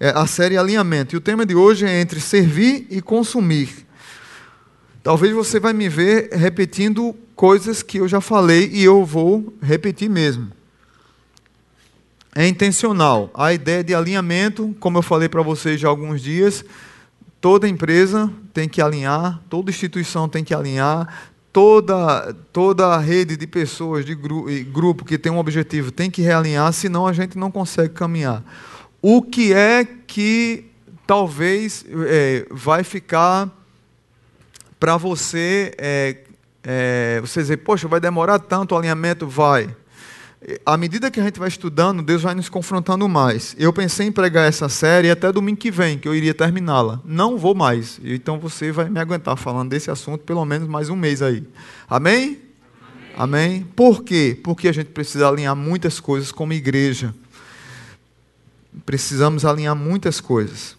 É a série Alinhamento. E o tema de hoje é entre servir e consumir. Talvez você vai me ver repetindo coisas que eu já falei e eu vou repetir mesmo. É intencional. A ideia de alinhamento, como eu falei para vocês já há alguns dias, toda empresa tem que alinhar, toda instituição tem que alinhar, toda, toda a rede de pessoas, de gru grupo que tem um objetivo tem que realinhar, senão a gente não consegue caminhar. O que é que talvez é, vai ficar para você, é, é, você dizer, poxa, vai demorar tanto o alinhamento? Vai. À medida que a gente vai estudando, Deus vai nos confrontando mais. Eu pensei em pregar essa série até domingo que vem, que eu iria terminá-la. Não vou mais. Então você vai me aguentar falando desse assunto pelo menos mais um mês aí. Amém? Amém? Amém? Por quê? Porque a gente precisa alinhar muitas coisas como igreja. Precisamos alinhar muitas coisas.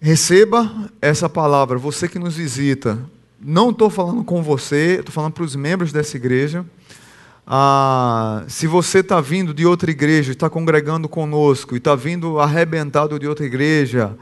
Receba essa palavra, você que nos visita. Não estou falando com você, estou falando para os membros dessa igreja. Ah, se você está vindo de outra igreja, está congregando conosco e está vindo arrebentado de outra igreja,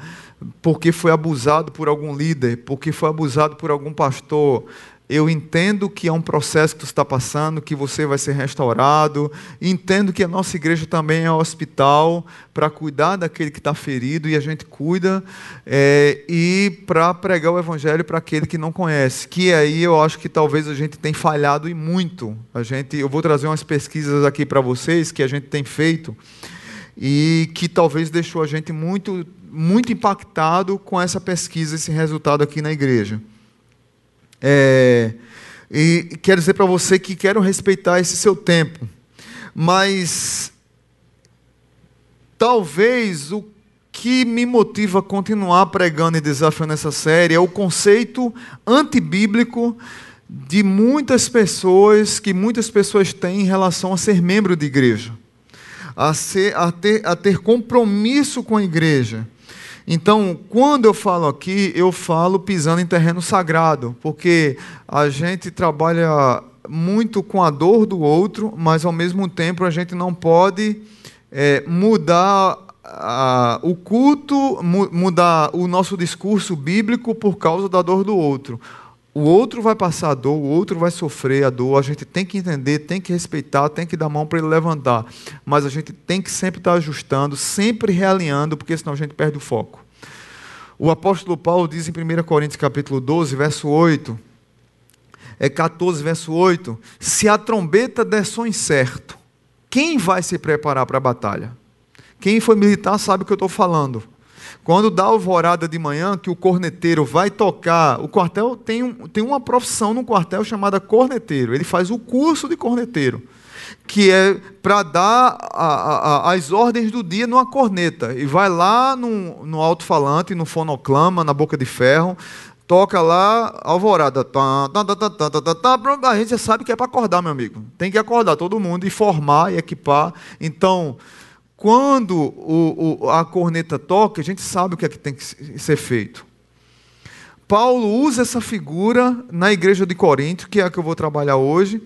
porque foi abusado por algum líder, porque foi abusado por algum pastor, eu entendo que é um processo que você está passando, que você vai ser restaurado. Entendo que a nossa igreja também é um hospital para cuidar daquele que está ferido e a gente cuida é, e para pregar o evangelho para aquele que não conhece. Que aí eu acho que talvez a gente tenha falhado e muito. A gente, eu vou trazer umas pesquisas aqui para vocês que a gente tem feito e que talvez deixou a gente muito muito impactado com essa pesquisa, esse resultado aqui na igreja. É, e quero dizer para você que quero respeitar esse seu tempo, mas talvez o que me motiva a continuar pregando e desafiando essa série é o conceito antibíblico de muitas pessoas, que muitas pessoas têm em relação a ser membro de igreja, a, ser, a, ter, a ter compromisso com a igreja. Então, quando eu falo aqui, eu falo pisando em terreno sagrado, porque a gente trabalha muito com a dor do outro, mas ao mesmo tempo a gente não pode é, mudar o culto, mu mudar o nosso discurso bíblico por causa da dor do outro. O outro vai passar a dor, o outro vai sofrer a dor. A gente tem que entender, tem que respeitar, tem que dar mão para ele levantar. Mas a gente tem que sempre estar ajustando, sempre realinhando, porque senão a gente perde o foco. O apóstolo Paulo diz em 1 Coríntios capítulo 12, verso 8, é 14, verso 8: se a trombeta der som incerto, quem vai se preparar para a batalha? Quem foi militar sabe o que eu estou falando. Quando dá alvorada de manhã, que o corneteiro vai tocar, o quartel tem, um, tem uma profissão no quartel chamada corneteiro. Ele faz o curso de corneteiro, que é para dar a, a, as ordens do dia numa corneta. E vai lá no, no alto-falante, no fonoclama, na boca de ferro, toca lá, alvorada. Tá, tá, tá, a gente já sabe que é para acordar, meu amigo. Tem que acordar todo mundo e formar e equipar. Então quando o, o, a corneta toca, a gente sabe o que é que tem que ser feito. Paulo usa essa figura na igreja de Corinto, que é a que eu vou trabalhar hoje,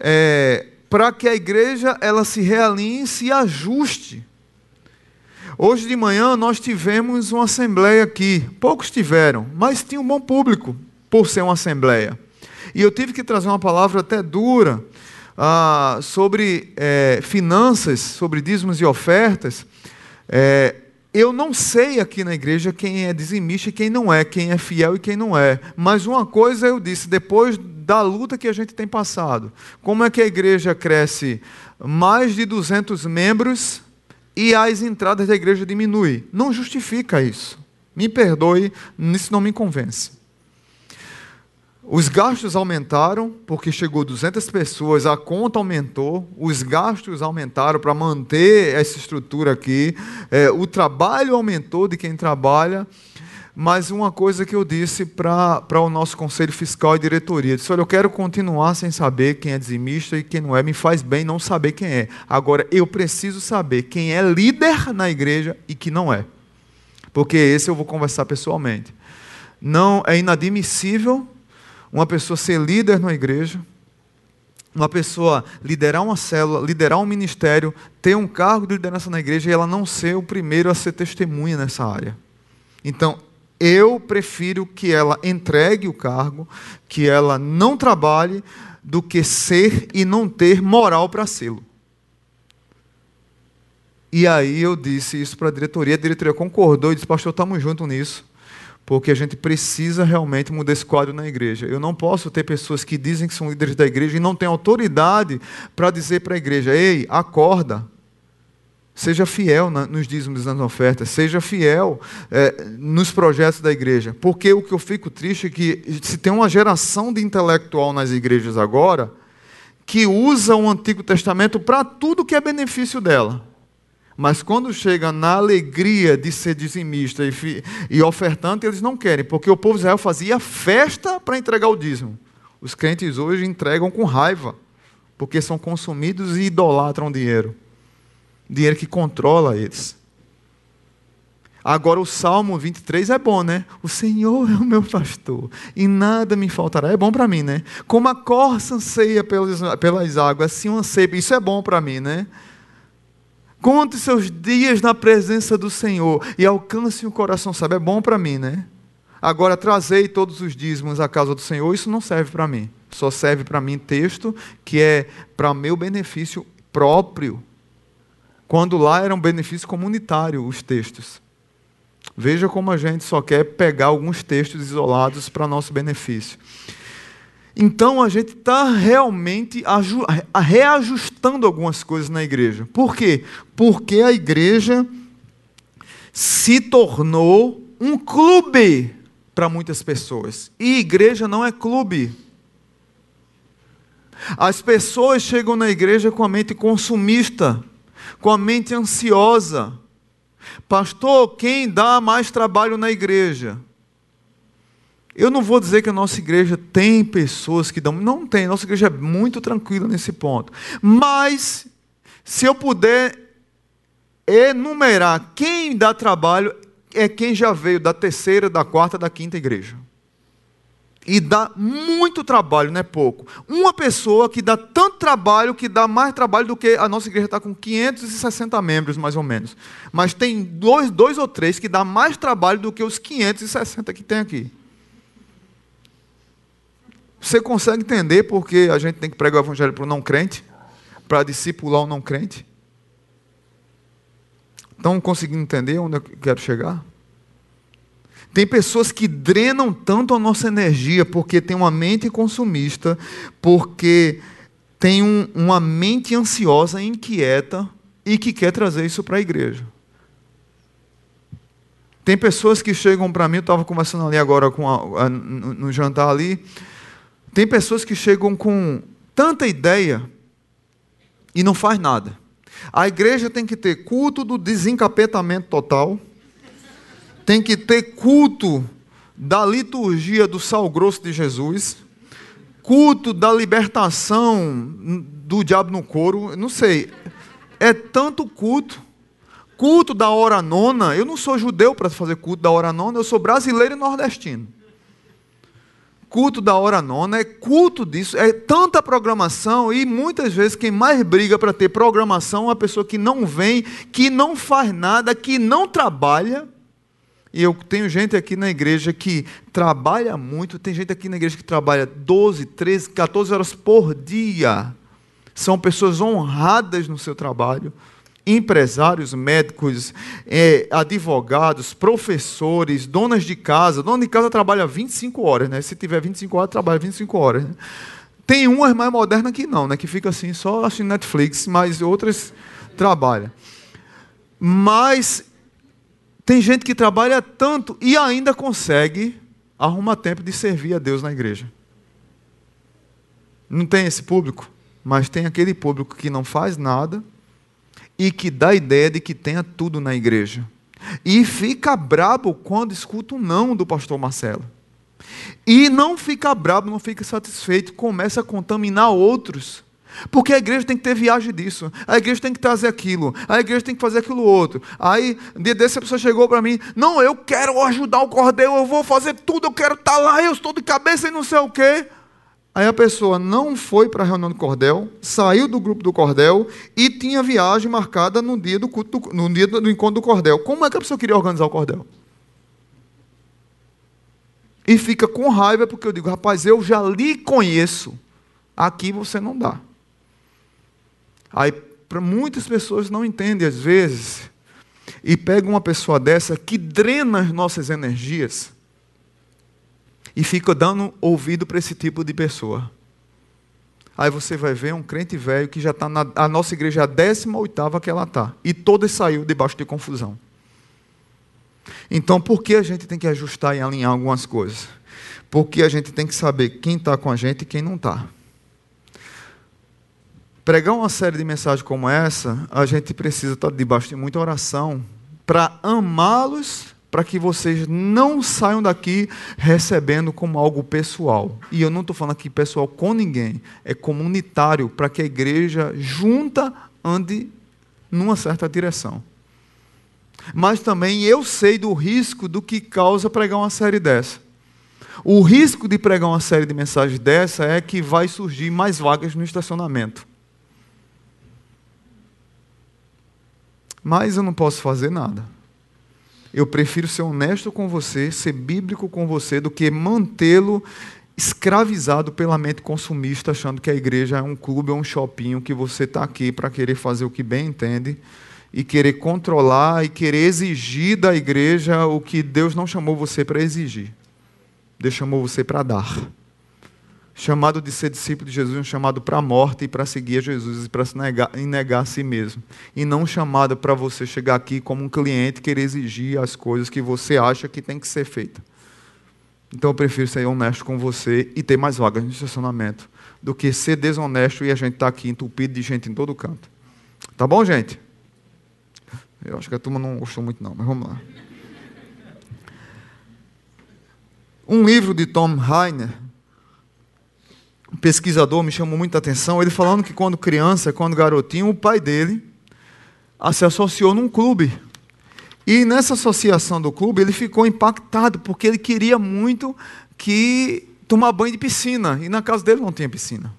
é, para que a igreja ela se realinhe, se ajuste. Hoje de manhã nós tivemos uma assembleia aqui. Poucos tiveram, mas tinha um bom público por ser uma assembleia. E eu tive que trazer uma palavra até dura ah, sobre é, finanças, sobre dízimos e ofertas, é, eu não sei aqui na igreja quem é dizimista e quem não é, quem é fiel e quem não é. Mas uma coisa eu disse, depois da luta que a gente tem passado, como é que a igreja cresce mais de 200 membros e as entradas da igreja diminuem? Não justifica isso. Me perdoe, isso não me convence. Os gastos aumentaram, porque chegou 200 pessoas, a conta aumentou, os gastos aumentaram para manter essa estrutura aqui, é, o trabalho aumentou de quem trabalha, mas uma coisa que eu disse para o nosso conselho fiscal e diretoria, disse, olha, eu quero continuar sem saber quem é dizimista e quem não é, me faz bem não saber quem é. Agora, eu preciso saber quem é líder na igreja e que não é, porque esse eu vou conversar pessoalmente. Não é inadmissível uma pessoa ser líder na igreja uma pessoa liderar uma célula, liderar um ministério, ter um cargo de liderança na igreja e ela não ser o primeiro a ser testemunha nessa área. Então, eu prefiro que ela entregue o cargo, que ela não trabalhe, do que ser e não ter moral para sê-lo. E aí eu disse isso para a diretoria, a diretoria concordou e disse, pastor, estamos juntos nisso porque a gente precisa realmente mudar esse quadro na igreja. Eu não posso ter pessoas que dizem que são líderes da igreja e não têm autoridade para dizer para a igreja: ei, acorda. Seja fiel nos dízimos e nas ofertas, seja fiel é, nos projetos da igreja. Porque o que eu fico triste é que se tem uma geração de intelectual nas igrejas agora que usa o Antigo Testamento para tudo que é benefício dela. Mas quando chega na alegria de ser dizimista e, e ofertante, eles não querem, porque o povo de Israel fazia festa para entregar o dízimo. Os crentes hoje entregam com raiva, porque são consumidos e idolatram dinheiro. Dinheiro que controla eles. Agora o Salmo 23 é bom, né? O Senhor é o meu pastor e nada me faltará. É bom para mim, né? Como a corça anseia pelas, pelas águas, assim eu. Isso é bom para mim, né? Conte seus dias na presença do Senhor e alcance o coração, sabe? É bom para mim, né? Agora, trazei todos os dízimos à casa do Senhor, isso não serve para mim. Só serve para mim texto que é para meu benefício próprio. Quando lá era um benefício comunitário, os textos. Veja como a gente só quer pegar alguns textos isolados para nosso benefício. Então a gente está realmente reajustando algumas coisas na igreja. Por quê? Porque a igreja se tornou um clube para muitas pessoas. E igreja não é clube. As pessoas chegam na igreja com a mente consumista, com a mente ansiosa. Pastor, quem dá mais trabalho na igreja? Eu não vou dizer que a nossa igreja tem pessoas que dão. Não tem, nossa igreja é muito tranquila nesse ponto. Mas, se eu puder enumerar quem dá trabalho, é quem já veio da terceira, da quarta, da quinta igreja. E dá muito trabalho, não é pouco. Uma pessoa que dá tanto trabalho, que dá mais trabalho do que a nossa igreja está com 560 membros, mais ou menos. Mas tem dois, dois ou três que dá mais trabalho do que os 560 que tem aqui. Você consegue entender porque a gente tem que pregar o evangelho para o não crente? Para discipular o não crente? Estão conseguindo entender onde eu quero chegar? Tem pessoas que drenam tanto a nossa energia porque tem uma mente consumista, porque tem um, uma mente ansiosa, inquieta e que quer trazer isso para a igreja. Tem pessoas que chegam para mim, eu estava conversando ali agora com a, a, no, no jantar ali, tem pessoas que chegam com tanta ideia e não faz nada. A igreja tem que ter culto do desencapetamento total, tem que ter culto da liturgia do sal grosso de Jesus, culto da libertação do diabo no couro, não sei. É tanto culto. Culto da hora nona. Eu não sou judeu para fazer culto da hora nona, eu sou brasileiro e nordestino culto da hora nona, é culto disso, é tanta programação e muitas vezes quem mais briga para ter programação é a pessoa que não vem, que não faz nada, que não trabalha. E eu tenho gente aqui na igreja que trabalha muito, tem gente aqui na igreja que trabalha 12, 13, 14 horas por dia. São pessoas honradas no seu trabalho empresários, médicos, é, advogados, professores, donas de casa. Dona de casa trabalha 25 horas, né? Se tiver 25 horas, trabalha 25 horas. Né? Tem umas mais modernas que não, né? Que fica assim, só assistindo Netflix, mas outras trabalham. Mas tem gente que trabalha tanto e ainda consegue arrumar tempo de servir a Deus na igreja. Não tem esse público, mas tem aquele público que não faz nada e que dá a ideia de que tenha tudo na igreja. E fica brabo quando escuta um não do pastor Marcelo. E não fica brabo, não fica satisfeito, começa a contaminar outros. Porque a igreja tem que ter viagem disso, a igreja tem que trazer aquilo, a igreja tem que fazer aquilo outro. Aí, dia desse, a pessoa chegou para mim: Não, eu quero ajudar o cordeiro, eu vou fazer tudo, eu quero estar tá lá, eu estou de cabeça e não sei o quê. Aí a pessoa não foi para a reunião do cordel, saiu do grupo do cordel e tinha viagem marcada no dia do, culto, no dia do encontro do cordel. Como é que a pessoa queria organizar o cordel? E fica com raiva porque eu digo, rapaz, eu já lhe conheço. Aqui você não dá. Aí para muitas pessoas não entendem às vezes e pegam uma pessoa dessa que drena as nossas energias e fica dando ouvido para esse tipo de pessoa. Aí você vai ver um crente velho que já está na a nossa igreja é a 18 que ela está. E todas saiu debaixo de confusão. Então, por que a gente tem que ajustar e alinhar algumas coisas? Porque a gente tem que saber quem está com a gente e quem não está. Pregar uma série de mensagens como essa, a gente precisa estar tá debaixo de muita oração para amá-los para que vocês não saiam daqui recebendo como algo pessoal. E eu não estou falando aqui pessoal com ninguém, é comunitário, para que a igreja junta ande numa certa direção. Mas também eu sei do risco do que causa pregar uma série dessa. O risco de pregar uma série de mensagens dessa é que vai surgir mais vagas no estacionamento. Mas eu não posso fazer nada. Eu prefiro ser honesto com você, ser bíblico com você, do que mantê-lo escravizado pela mente consumista, achando que a igreja é um clube ou um shopping, que você está aqui para querer fazer o que bem entende e querer controlar e querer exigir da igreja o que Deus não chamou você para exigir. Deus chamou você para dar chamado de ser discípulo de Jesus, um chamado para a morte e para seguir a Jesus e para se negar, e negar a si mesmo. E não chamado para você chegar aqui como um cliente querer exigir as coisas que você acha que tem que ser feita. Então eu prefiro ser honesto com você e ter mais vagas no estacionamento do que ser desonesto e a gente estar tá aqui entupido de gente em todo canto. Tá bom, gente? Eu acho que a turma não gostou muito, não, mas vamos lá. Um livro de Tom Heiner, um pesquisador me chamou muita atenção, ele falando que quando criança, quando garotinho, o pai dele se associou num clube. E nessa associação do clube, ele ficou impactado, porque ele queria muito que tomar banho de piscina, e na casa dele não tinha piscina.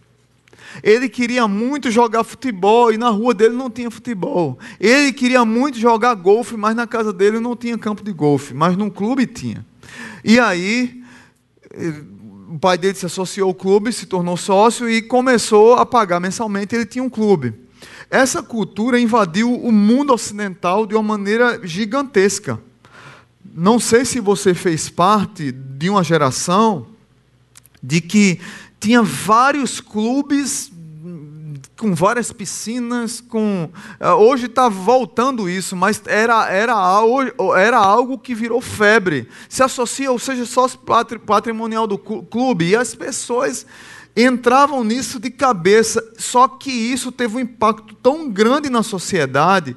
Ele queria muito jogar futebol e na rua dele não tinha futebol. Ele queria muito jogar golfe, mas na casa dele não tinha campo de golfe, mas num clube tinha. E aí o pai dele se associou ao clube, se tornou sócio e começou a pagar mensalmente. Ele tinha um clube. Essa cultura invadiu o mundo ocidental de uma maneira gigantesca. Não sei se você fez parte de uma geração de que tinha vários clubes com várias piscinas, com eh, hoje está voltando isso, mas era, era, era algo que virou febre. Se associa, ou seja, sócio patrimonial do clube, e as pessoas entravam nisso de cabeça. Só que isso teve um impacto tão grande na sociedade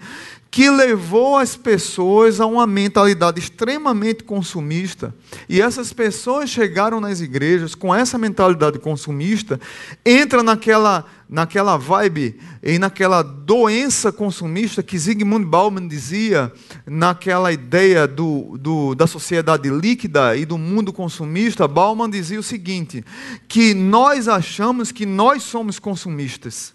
que levou as pessoas a uma mentalidade extremamente consumista. E essas pessoas chegaram nas igrejas com essa mentalidade consumista, entra naquela naquela vibe e naquela doença consumista que Zygmunt Bauman dizia, naquela ideia do, do, da sociedade líquida e do mundo consumista, Bauman dizia o seguinte: que nós achamos que nós somos consumistas.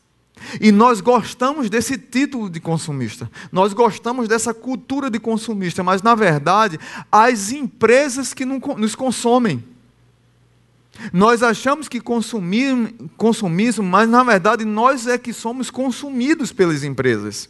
E nós gostamos desse título de consumista, nós gostamos dessa cultura de consumista, mas na verdade, as empresas que nos consomem. Nós achamos que consumir, consumismo, mas na verdade nós é que somos consumidos pelas empresas.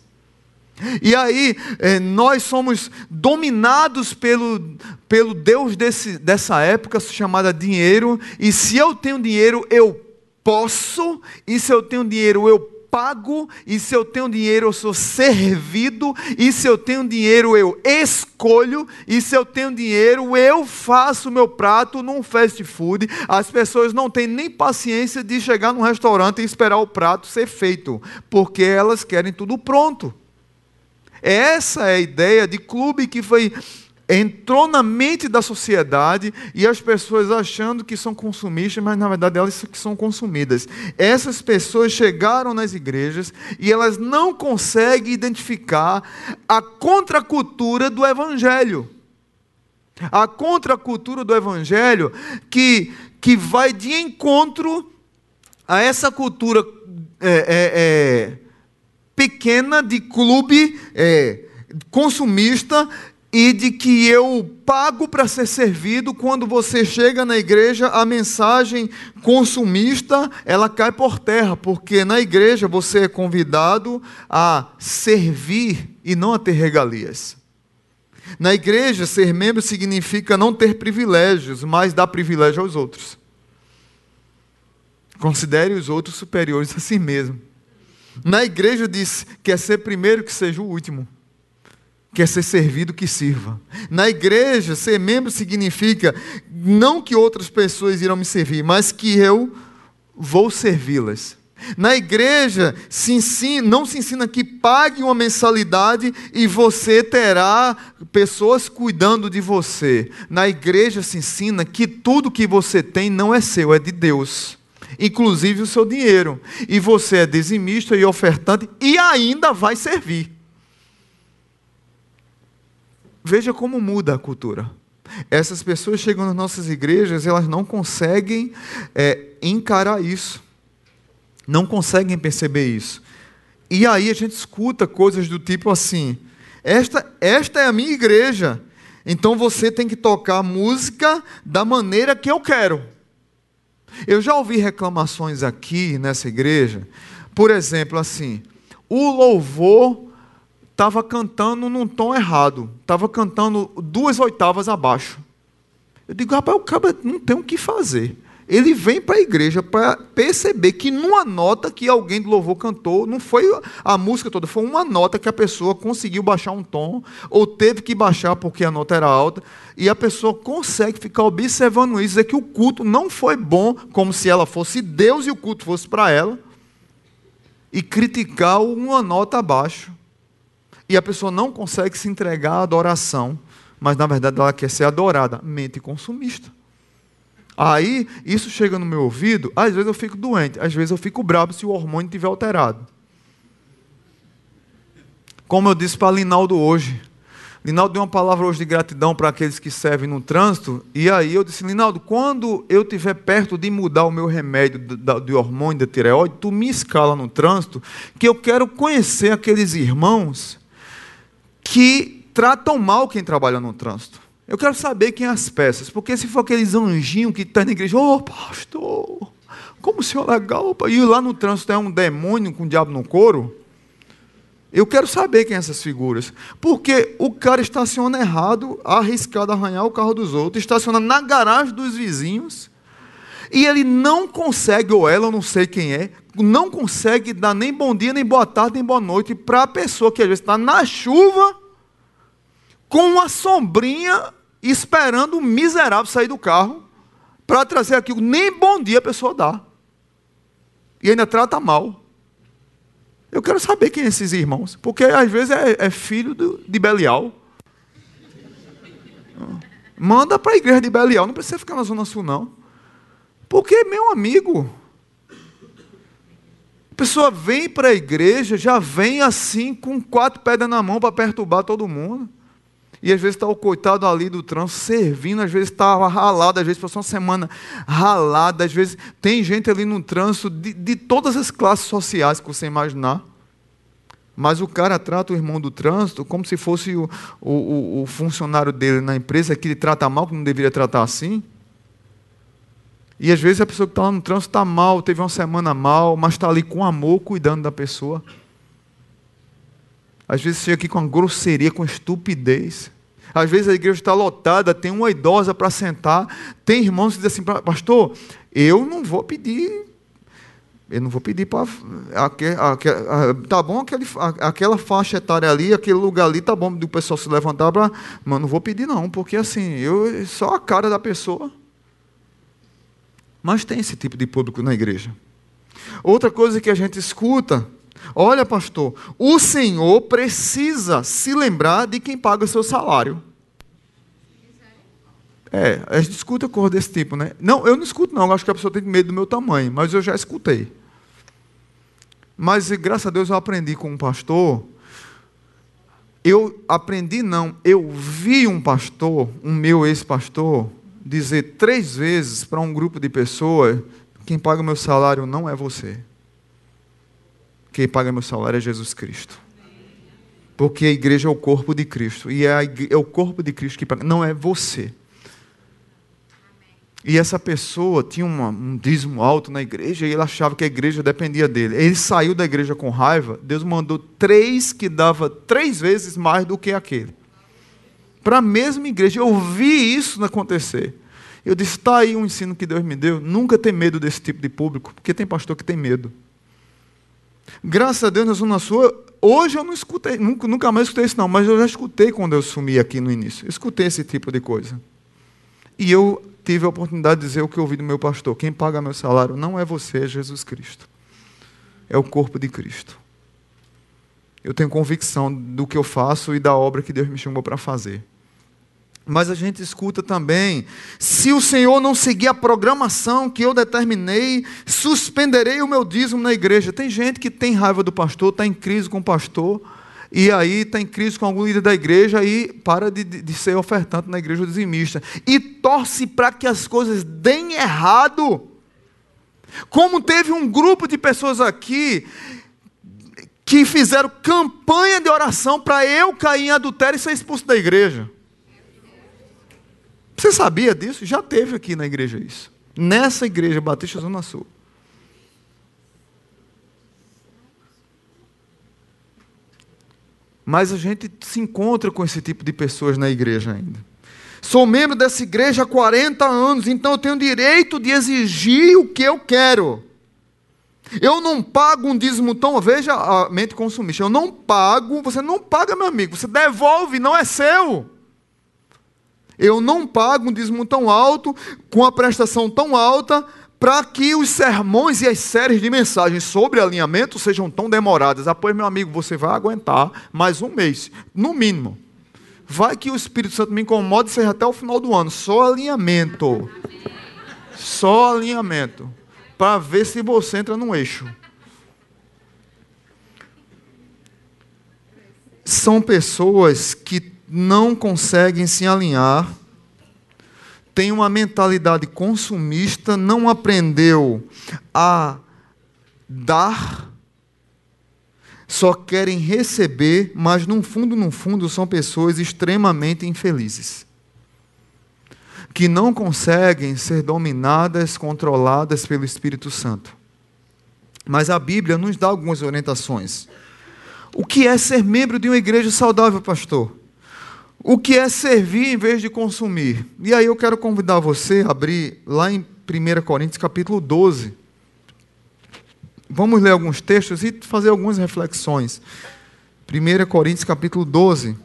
E aí, eh, nós somos dominados pelo, pelo Deus desse, dessa época, chamada dinheiro, e se eu tenho dinheiro, eu posso, e se eu tenho dinheiro, eu pago, e se eu tenho dinheiro, eu sou servido, e se eu tenho dinheiro, eu escolho, e se eu tenho dinheiro, eu faço meu prato num fast food. As pessoas não têm nem paciência de chegar num restaurante e esperar o prato ser feito, porque elas querem tudo pronto. Essa é a ideia de clube que foi entrou na mente da sociedade e as pessoas achando que são consumistas, mas na verdade elas que são consumidas. Essas pessoas chegaram nas igrejas e elas não conseguem identificar a contracultura do evangelho. A contracultura do evangelho que que vai de encontro a essa cultura é, é, é, pequena de clube é, consumista e de que eu pago para ser servido, quando você chega na igreja, a mensagem consumista, ela cai por terra, porque na igreja você é convidado a servir e não a ter regalias. Na igreja, ser membro significa não ter privilégios, mas dar privilégio aos outros. Considere os outros superiores a si mesmo. Na igreja diz: quer ser primeiro que seja o último quer ser servido que sirva. Na igreja, ser membro significa não que outras pessoas irão me servir, mas que eu vou servi-las. Na igreja se ensina, não se ensina que pague uma mensalidade e você terá pessoas cuidando de você. Na igreja se ensina que tudo que você tem não é seu, é de Deus. Inclusive o seu dinheiro. E você é dizimista e ofertante e ainda vai servir. Veja como muda a cultura. Essas pessoas chegam nas nossas igrejas, elas não conseguem é, encarar isso, não conseguem perceber isso. E aí a gente escuta coisas do tipo assim: esta, esta é a minha igreja, então você tem que tocar música da maneira que eu quero. Eu já ouvi reclamações aqui nessa igreja, por exemplo, assim: o louvor estava cantando num tom errado, estava cantando duas oitavas abaixo. Eu digo, rapaz, o cara não tem o que fazer. Ele vem para a igreja para perceber que numa nota que alguém do louvor cantou, não foi a música toda, foi uma nota que a pessoa conseguiu baixar um tom, ou teve que baixar porque a nota era alta, e a pessoa consegue ficar observando isso, dizer que o culto não foi bom, como se ela fosse Deus e o culto fosse para ela, e criticar uma nota abaixo. E a pessoa não consegue se entregar à adoração, mas na verdade ela quer ser adorada, mente consumista. Aí, isso chega no meu ouvido, às vezes eu fico doente, às vezes eu fico bravo se o hormônio estiver alterado. Como eu disse para Linaldo hoje. Linaldo deu uma palavra hoje de gratidão para aqueles que servem no trânsito. E aí eu disse, Linaldo, quando eu estiver perto de mudar o meu remédio de hormônio da tireoide, tu me escala no trânsito, que eu quero conhecer aqueles irmãos que tratam mal quem trabalha no trânsito. Eu quero saber quem é as peças, porque se for aqueles anjinhos que estão tá na igreja, ô oh, pastor, como o senhor é legal, e lá no trânsito é um demônio com o diabo no couro, eu quero saber quem são essas figuras. Porque o cara estaciona errado, arriscado a arranhar o carro dos outros, estaciona na garagem dos vizinhos, e ele não consegue, ou ela, eu não sei quem é, não consegue dar nem bom dia, nem boa tarde, nem boa noite para a pessoa que às vezes está na chuva, com uma sombrinha, esperando o miserável sair do carro, para trazer aquilo. Nem bom dia a pessoa dá. E ainda trata mal. Eu quero saber quem é esses irmãos, porque às vezes é, é filho do, de Belial. Manda para a igreja de Belial, não precisa ficar na Zona Sul, não. Porque, meu amigo, a pessoa vem para a igreja, já vem assim, com quatro pedras na mão para perturbar todo mundo. E às vezes está o coitado ali do trânsito servindo, às vezes está ralado, às vezes passou uma semana ralada, às vezes tem gente ali no trânsito de, de todas as classes sociais que você imaginar. Mas o cara trata o irmão do trânsito como se fosse o, o, o funcionário dele na empresa que ele trata mal, que não deveria tratar assim. E às vezes a pessoa que está lá no trânsito está mal, teve uma semana mal, mas está ali com amor cuidando da pessoa. Às vezes chega aqui com uma grosseria, com estupidez. Às vezes a igreja está lotada, tem uma idosa para sentar. Tem irmãos que dizem assim, pastor, eu não vou pedir. Eu não vou pedir para. Tá bom aquele, aquela faixa etária ali, aquele lugar ali, tá bom do pessoal se levantar para. Mas não vou pedir, não, porque assim, eu só a cara da pessoa. Mas tem esse tipo de público na igreja. Outra coisa que a gente escuta, olha, pastor, o Senhor precisa se lembrar de quem paga o seu salário. É, a gente escuta coisa desse tipo, né? Não, eu não escuto, não. Eu acho que a pessoa tem medo do meu tamanho, mas eu já escutei. Mas graças a Deus eu aprendi com um pastor. Eu aprendi, não, eu vi um pastor, um meu ex-pastor, dizer três vezes para um grupo de pessoas quem paga o meu salário não é você. Quem paga meu salário é Jesus Cristo. Porque a igreja é o corpo de Cristo. E é, a, é o corpo de Cristo que paga, não é você. E essa pessoa tinha uma, um dízimo alto na igreja e ele achava que a igreja dependia dele. Ele saiu da igreja com raiva, Deus mandou três que dava três vezes mais do que aquele. Para a mesma igreja. Eu vi isso acontecer. Eu disse: está aí um ensino que Deus me deu. Nunca ter medo desse tipo de público, porque tem pastor que tem medo. Graças a Deus na Zona Sul, hoje eu não escutei, nunca, nunca mais escutei isso, não, mas eu já escutei quando eu sumi aqui no início. Escutei esse tipo de coisa. E eu tive a oportunidade de dizer o que ouvi do meu pastor: quem paga meu salário não é você, é Jesus Cristo. É o corpo de Cristo. Eu tenho convicção do que eu faço e da obra que Deus me chamou para fazer. Mas a gente escuta também: se o Senhor não seguir a programação que eu determinei, suspenderei o meu dízimo na igreja. Tem gente que tem raiva do pastor, está em crise com o pastor, e aí está em crise com algum líder da igreja e para de, de, ser ofertante na igreja dizimista. E torce para que as coisas deem errado. Como teve um grupo de pessoas aqui que fizeram campanha de oração para eu cair em adultério e ser expulso da igreja. Você sabia disso? Já teve aqui na igreja isso. Nessa igreja Batista Zona Sul. Mas a gente se encontra com esse tipo de pessoas na igreja ainda. Sou membro dessa igreja há 40 anos, então eu tenho direito de exigir o que eu quero. Eu não pago um dízimo tão. Veja a mente consumista. Eu não pago, você não paga, meu amigo, você devolve, não é seu. Eu não pago um dízimo tão alto, com a prestação tão alta, para que os sermões e as séries de mensagens sobre alinhamento sejam tão demoradas. Ah, pois, meu amigo, você vai aguentar mais um mês, no mínimo. Vai que o Espírito Santo me incomode seja até o final do ano. Só alinhamento. Só alinhamento. Para ver se você entra no eixo. São pessoas que não conseguem se alinhar, tem uma mentalidade consumista, não aprendeu a dar, só querem receber, mas no fundo, no fundo, são pessoas extremamente infelizes. Que não conseguem ser dominadas, controladas pelo Espírito Santo. Mas a Bíblia nos dá algumas orientações. O que é ser membro de uma igreja saudável, pastor? O que é servir em vez de consumir? E aí eu quero convidar você a abrir lá em 1 Coríntios capítulo 12. Vamos ler alguns textos e fazer algumas reflexões. 1 Coríntios capítulo 12.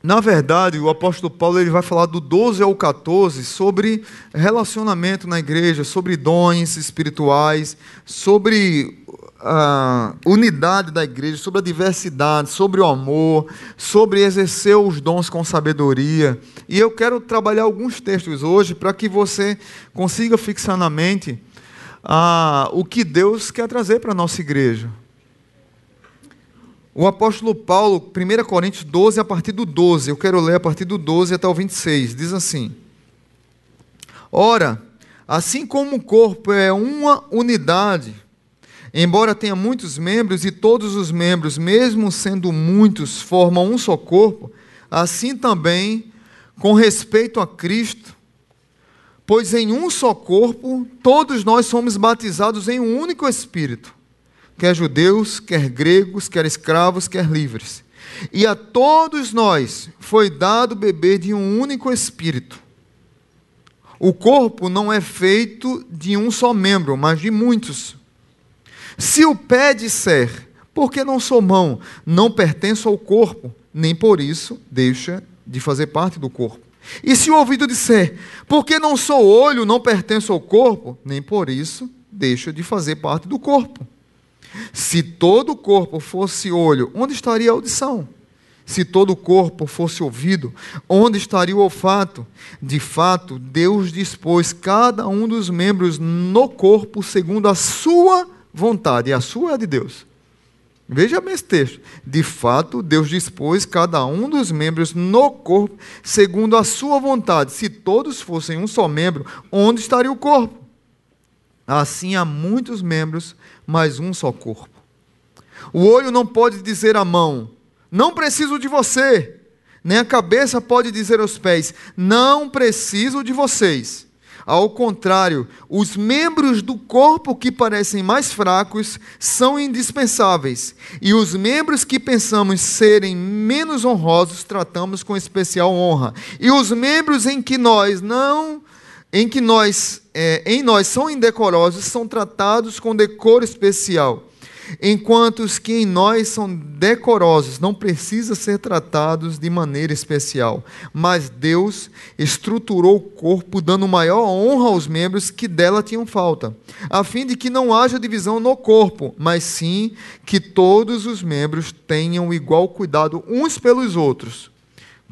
Na verdade, o apóstolo Paulo ele vai falar do 12 ao 14 sobre relacionamento na igreja, sobre dons espirituais, sobre a unidade da igreja, sobre a diversidade, sobre o amor, sobre exercer os dons com sabedoria. E eu quero trabalhar alguns textos hoje para que você consiga fixar na mente ah, o que Deus quer trazer para a nossa igreja. O apóstolo Paulo, 1 Coríntios 12, a partir do 12, eu quero ler a partir do 12 até o 26, diz assim: Ora, assim como o corpo é uma unidade, Embora tenha muitos membros e todos os membros, mesmo sendo muitos, formam um só corpo, assim também com respeito a Cristo, pois em um só corpo todos nós somos batizados em um único Espírito, quer judeus, quer gregos, quer escravos, quer livres. E a todos nós foi dado beber de um único Espírito. O corpo não é feito de um só membro, mas de muitos. Se o pé disser, porque não sou mão, não pertenço ao corpo, nem por isso deixa de fazer parte do corpo. E se o ouvido disser, porque não sou olho, não pertenço ao corpo, nem por isso deixa de fazer parte do corpo. Se todo o corpo fosse olho, onde estaria a audição? Se todo o corpo fosse ouvido, onde estaria o olfato? De fato, Deus dispôs cada um dos membros no corpo segundo a sua vontade, a sua é a de Deus. Veja bem esse texto. De fato, Deus dispôs cada um dos membros no corpo segundo a sua vontade. Se todos fossem um só membro, onde estaria o corpo? Assim há muitos membros, mas um só corpo. O olho não pode dizer à mão: Não preciso de você. Nem a cabeça pode dizer aos pés: Não preciso de vocês. Ao contrário, os membros do corpo que parecem mais fracos são indispensáveis, e os membros que pensamos serem menos honrosos tratamos com especial honra. E os membros em que nós não em que nós é, em nós são indecorosos são tratados com decoro especial enquanto os que em nós são decorosos não precisam ser tratados de maneira especial, mas Deus estruturou o corpo dando maior honra aos membros que dela tinham falta, a fim de que não haja divisão no corpo, mas sim que todos os membros tenham igual cuidado uns pelos outros.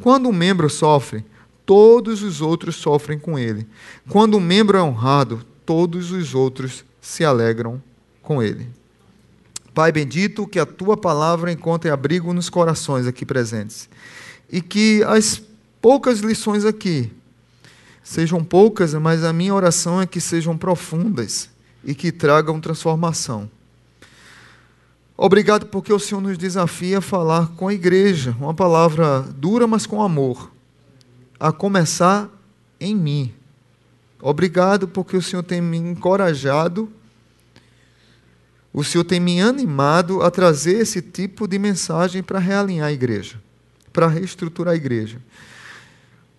Quando um membro sofre, todos os outros sofrem com ele. Quando um membro é honrado, todos os outros se alegram com ele. Pai bendito, que a tua palavra encontre abrigo nos corações aqui presentes. E que as poucas lições aqui sejam poucas, mas a minha oração é que sejam profundas e que tragam transformação. Obrigado porque o Senhor nos desafia a falar com a igreja, uma palavra dura, mas com amor, a começar em mim. Obrigado porque o Senhor tem me encorajado o Senhor tem me animado a trazer esse tipo de mensagem para realinhar a igreja, para reestruturar a igreja,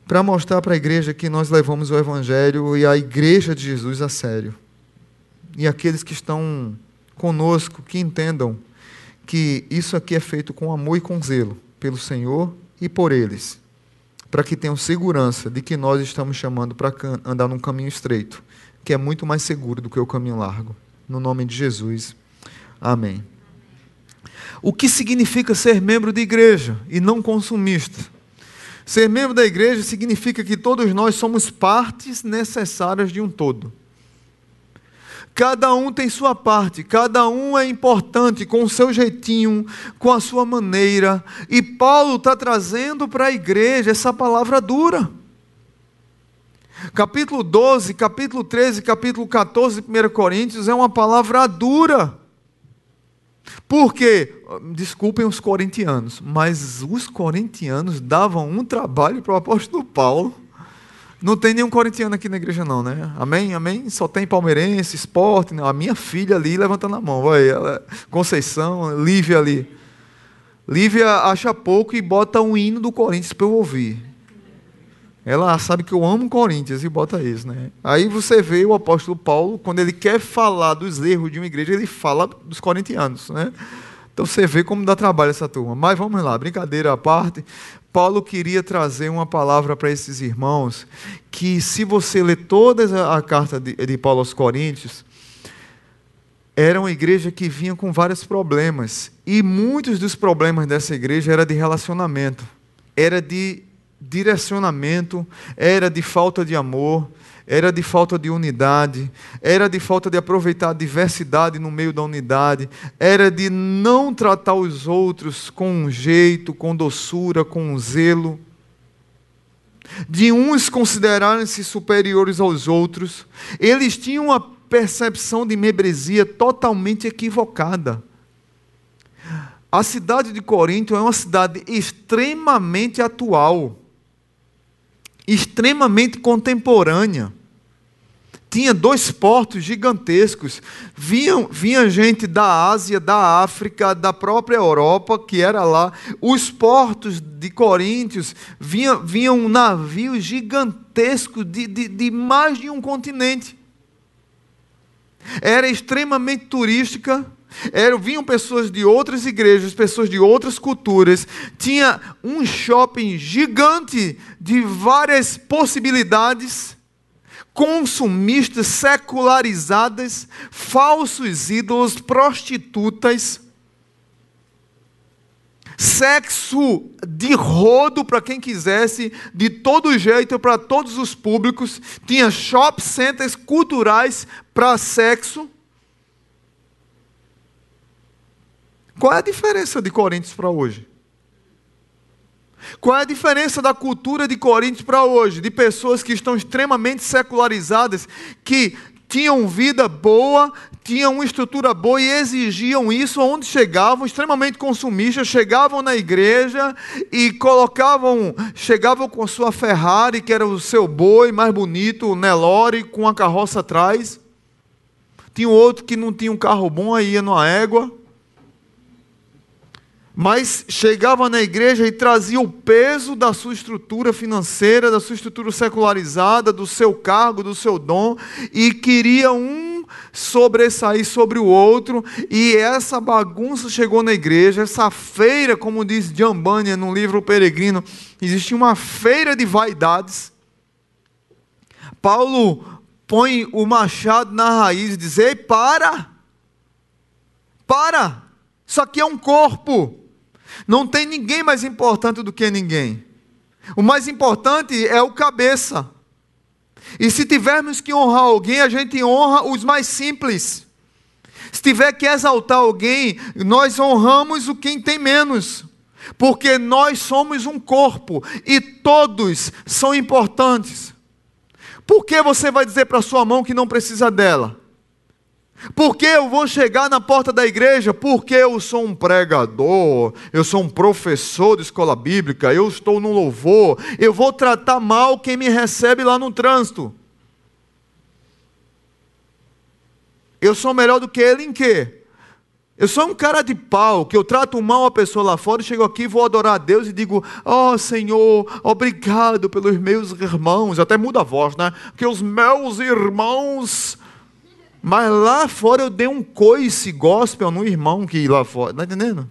para mostrar para a igreja que nós levamos o Evangelho e a igreja de Jesus a sério. E aqueles que estão conosco, que entendam que isso aqui é feito com amor e com zelo pelo Senhor e por eles, para que tenham segurança de que nós estamos chamando para andar num caminho estreito, que é muito mais seguro do que o caminho largo. No nome de Jesus. Amém. O que significa ser membro de igreja e não consumista? Ser membro da igreja significa que todos nós somos partes necessárias de um todo. Cada um tem sua parte, cada um é importante com o seu jeitinho, com a sua maneira. E Paulo está trazendo para a igreja essa palavra dura. Capítulo 12, capítulo 13, capítulo 14 de 1 Coríntios é uma palavra dura. Porque, desculpem os corintianos, mas os corintianos davam um trabalho para o apóstolo Paulo. Não tem nenhum corintiano aqui na igreja, não, né? Amém? Amém? Só tem palmeirense, esporte. Né? A minha filha ali levantando a mão. Vai, ela, Conceição, Lívia ali. Lívia acha pouco e bota um hino do Corinthians para eu ouvir. Ela sabe que eu amo Corinthians e bota isso, né? Aí você vê o apóstolo Paulo, quando ele quer falar dos erros de uma igreja, ele fala dos corintianos, né? Então você vê como dá trabalho essa turma. Mas vamos lá, brincadeira à parte. Paulo queria trazer uma palavra para esses irmãos que, se você ler toda a carta de, de Paulo aos Coríntios, era uma igreja que vinha com vários problemas. E muitos dos problemas dessa igreja era de relacionamento, era de direcionamento, era de falta de amor, era de falta de unidade, era de falta de aproveitar a diversidade no meio da unidade, era de não tratar os outros com jeito, com doçura, com zelo, de uns considerarem-se superiores aos outros. Eles tinham uma percepção de membresia totalmente equivocada. A cidade de Corinto é uma cidade extremamente atual extremamente contemporânea. Tinha dois portos gigantescos. Vinha, vinha gente da Ásia, da África, da própria Europa, que era lá. Os portos de Coríntios vinha, vinham um navio gigantesco de, de, de mais de um continente. Era extremamente turística eram, vinham pessoas de outras igrejas, pessoas de outras culturas. Tinha um shopping gigante de várias possibilidades, consumistas, secularizadas, falsos ídolos, prostitutas, sexo de rodo para quem quisesse, de todo jeito, para todos os públicos. Tinha shopping centers culturais para sexo Qual é a diferença de Coríntios para hoje? Qual é a diferença da cultura de Coríntios para hoje? De pessoas que estão extremamente secularizadas, que tinham vida boa, tinham uma estrutura boa e exigiam isso onde chegavam, extremamente consumistas, chegavam na igreja e colocavam, chegavam com a sua Ferrari, que era o seu boi mais bonito, o Nelore, com a carroça atrás. Tinha outro que não tinha um carro bom, aí ia numa égua. Mas chegava na igreja e trazia o peso da sua estrutura financeira, da sua estrutura secularizada, do seu cargo, do seu dom, e queria um sobressair sobre o outro, e essa bagunça chegou na igreja, essa feira, como diz Bunyan no livro Peregrino, existia uma feira de vaidades. Paulo põe o machado na raiz e diz: Ei, para! Para! Isso aqui é um corpo. Não tem ninguém mais importante do que ninguém. O mais importante é o cabeça. E se tivermos que honrar alguém, a gente honra os mais simples. Se tiver que exaltar alguém, nós honramos o quem tem menos. Porque nós somos um corpo e todos são importantes. Por que você vai dizer para sua mão que não precisa dela? Porque eu vou chegar na porta da igreja? Porque eu sou um pregador, eu sou um professor de escola bíblica, eu estou no louvor, eu vou tratar mal quem me recebe lá no trânsito. Eu sou melhor do que ele em quê? Eu sou um cara de pau, que eu trato mal a pessoa lá fora, chego aqui, vou adorar a Deus e digo: Oh Senhor, obrigado pelos meus irmãos. Até muda a voz, né? Que os meus irmãos mas lá fora eu dei um coice gospel no irmão que lá fora. Está entendendo?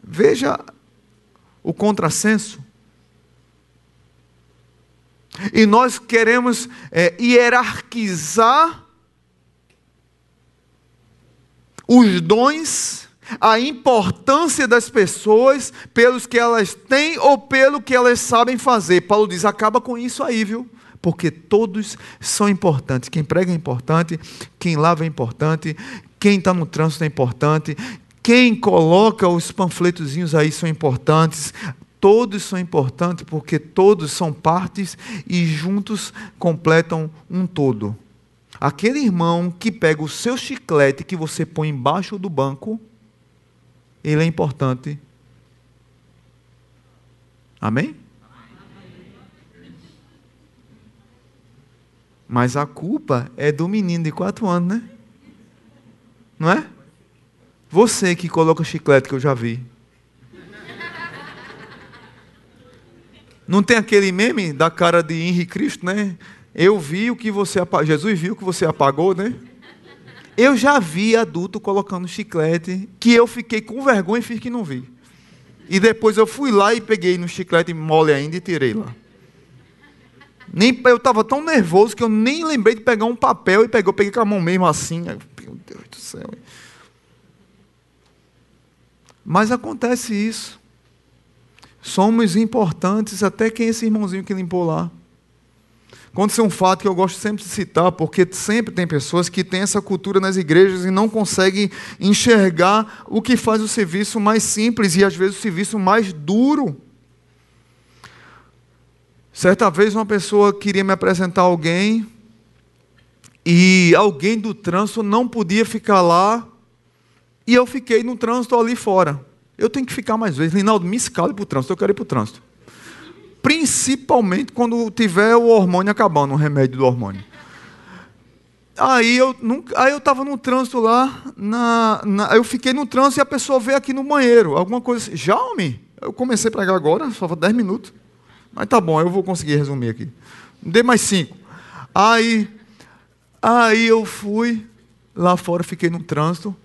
Veja o contrassenso. E nós queremos é, hierarquizar os dons, a importância das pessoas pelos que elas têm ou pelo que elas sabem fazer. Paulo diz: acaba com isso aí, viu? Porque todos são importantes. Quem prega é importante, quem lava é importante, quem está no trânsito é importante, quem coloca os panfletozinhos aí são importantes. Todos são importantes porque todos são partes e juntos completam um todo. Aquele irmão que pega o seu chiclete que você põe embaixo do banco, ele é importante. Amém? Mas a culpa é do menino de quatro anos, né? Não é? Você que coloca chiclete que eu já vi. Não tem aquele meme da cara de Henri Cristo, né? Eu vi o que você apagou. Jesus viu o que você apagou, né? Eu já vi adulto colocando chiclete que eu fiquei com vergonha e fiz que não vi. E depois eu fui lá e peguei no chiclete mole ainda e tirei lá. Nem, eu estava tão nervoso que eu nem lembrei de pegar um papel e pegou, peguei com a mão mesmo assim. Meu Deus do céu. Mas acontece isso. Somos importantes, até quem é esse irmãozinho que limpou lá. Aconteceu um fato que eu gosto sempre de citar, porque sempre tem pessoas que têm essa cultura nas igrejas e não conseguem enxergar o que faz o serviço mais simples e às vezes o serviço mais duro. Certa vez uma pessoa queria me apresentar alguém e alguém do trânsito não podia ficar lá e eu fiquei no trânsito ali fora. Eu tenho que ficar mais vezes. Linaldo, me escale para o trânsito, eu quero ir para o trânsito. Principalmente quando tiver o hormônio acabando, o remédio do hormônio. Aí eu nunca, aí eu estava no trânsito lá, na, na, eu fiquei no trânsito e a pessoa veio aqui no banheiro, alguma coisa assim. Jaume, eu comecei a pregar agora, só 10 minutos. Mas tá bom, eu vou conseguir resumir aqui. Dê mais cinco. Aí, aí eu fui lá fora, fiquei no trânsito.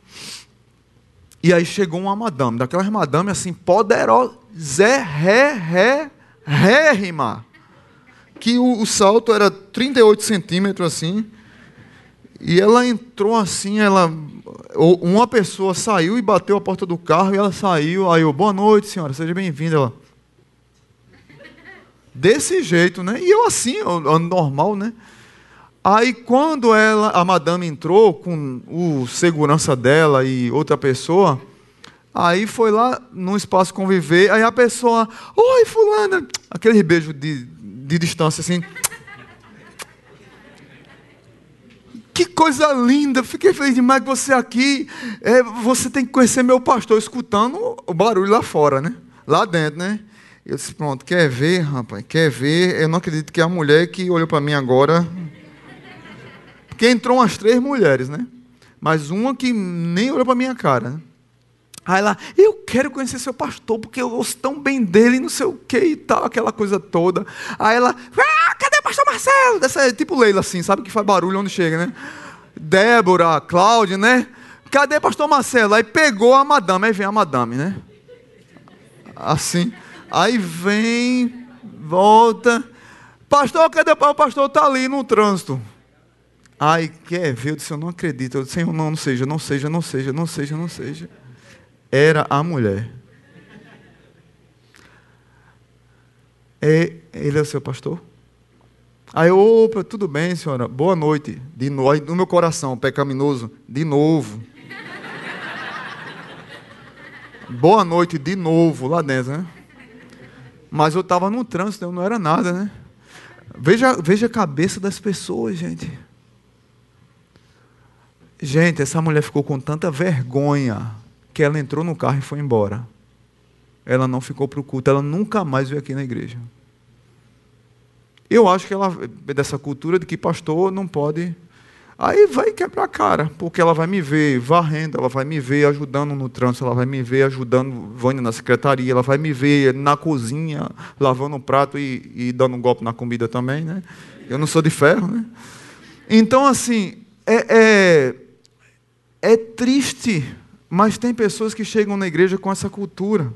E aí chegou uma madame, daquelas madame assim, poderosa, Zé, ré, ré, rérrima. Que o, o salto era 38 centímetros assim. E ela entrou assim, ela. Uma pessoa saiu e bateu a porta do carro e ela saiu. Aí eu, boa noite, senhora, seja bem-vinda. Ela, Desse jeito, né? E eu assim, normal, né? Aí quando ela, a madame entrou com o segurança dela e outra pessoa, aí foi lá no espaço conviver, aí a pessoa, oi fulana, aquele beijo de, de distância assim. Que coisa linda, fiquei feliz demais que você aqui. É, você tem que conhecer meu pastor, escutando o barulho lá fora, né? Lá dentro, né? Eu disse, pronto, quer ver, rapaz? Quer ver? Eu não acredito que a mulher que olhou para mim agora. Porque entrou umas três mulheres, né? Mas uma que nem olhou para minha cara. Aí lá, eu quero conhecer seu pastor, porque eu gosto tão bem dele, não sei o que e tal, aquela coisa toda. Aí ela, ah, cadê o pastor Marcelo? Dessa, tipo Leila, assim, sabe que faz barulho onde chega, né? Débora, Cláudia, né? Cadê o pastor Marcelo? Aí pegou a madame, aí vem a madame, né? Assim. Aí vem, volta. Pastor, cadê o pastor? Está ali no trânsito. Ai, quer ver? Eu disse, eu não acredito. Eu disse, Senhor, não, não seja, não seja, não seja, não seja, não seja era a mulher. É, ele é o seu pastor? Aí, opa, tudo bem, senhora. Boa noite. De novo, no meu coração, pecaminoso, de novo. Boa noite de novo lá dentro, né? Mas eu estava no trânsito, eu não era nada, né? Veja, veja a cabeça das pessoas, gente. Gente, essa mulher ficou com tanta vergonha que ela entrou no carro e foi embora. Ela não ficou para o culto, ela nunca mais veio aqui na igreja. Eu acho que ela é dessa cultura de que pastor não pode. Aí vai quebrar a cara, porque ela vai me ver varrendo, ela vai me ver ajudando no trânsito, ela vai me ver ajudando, vando na secretaria, ela vai me ver na cozinha, lavando um prato e, e dando um golpe na comida também, né? Eu não sou de ferro, né? Então, assim, é, é, é triste mas tem pessoas que chegam na igreja com essa cultura.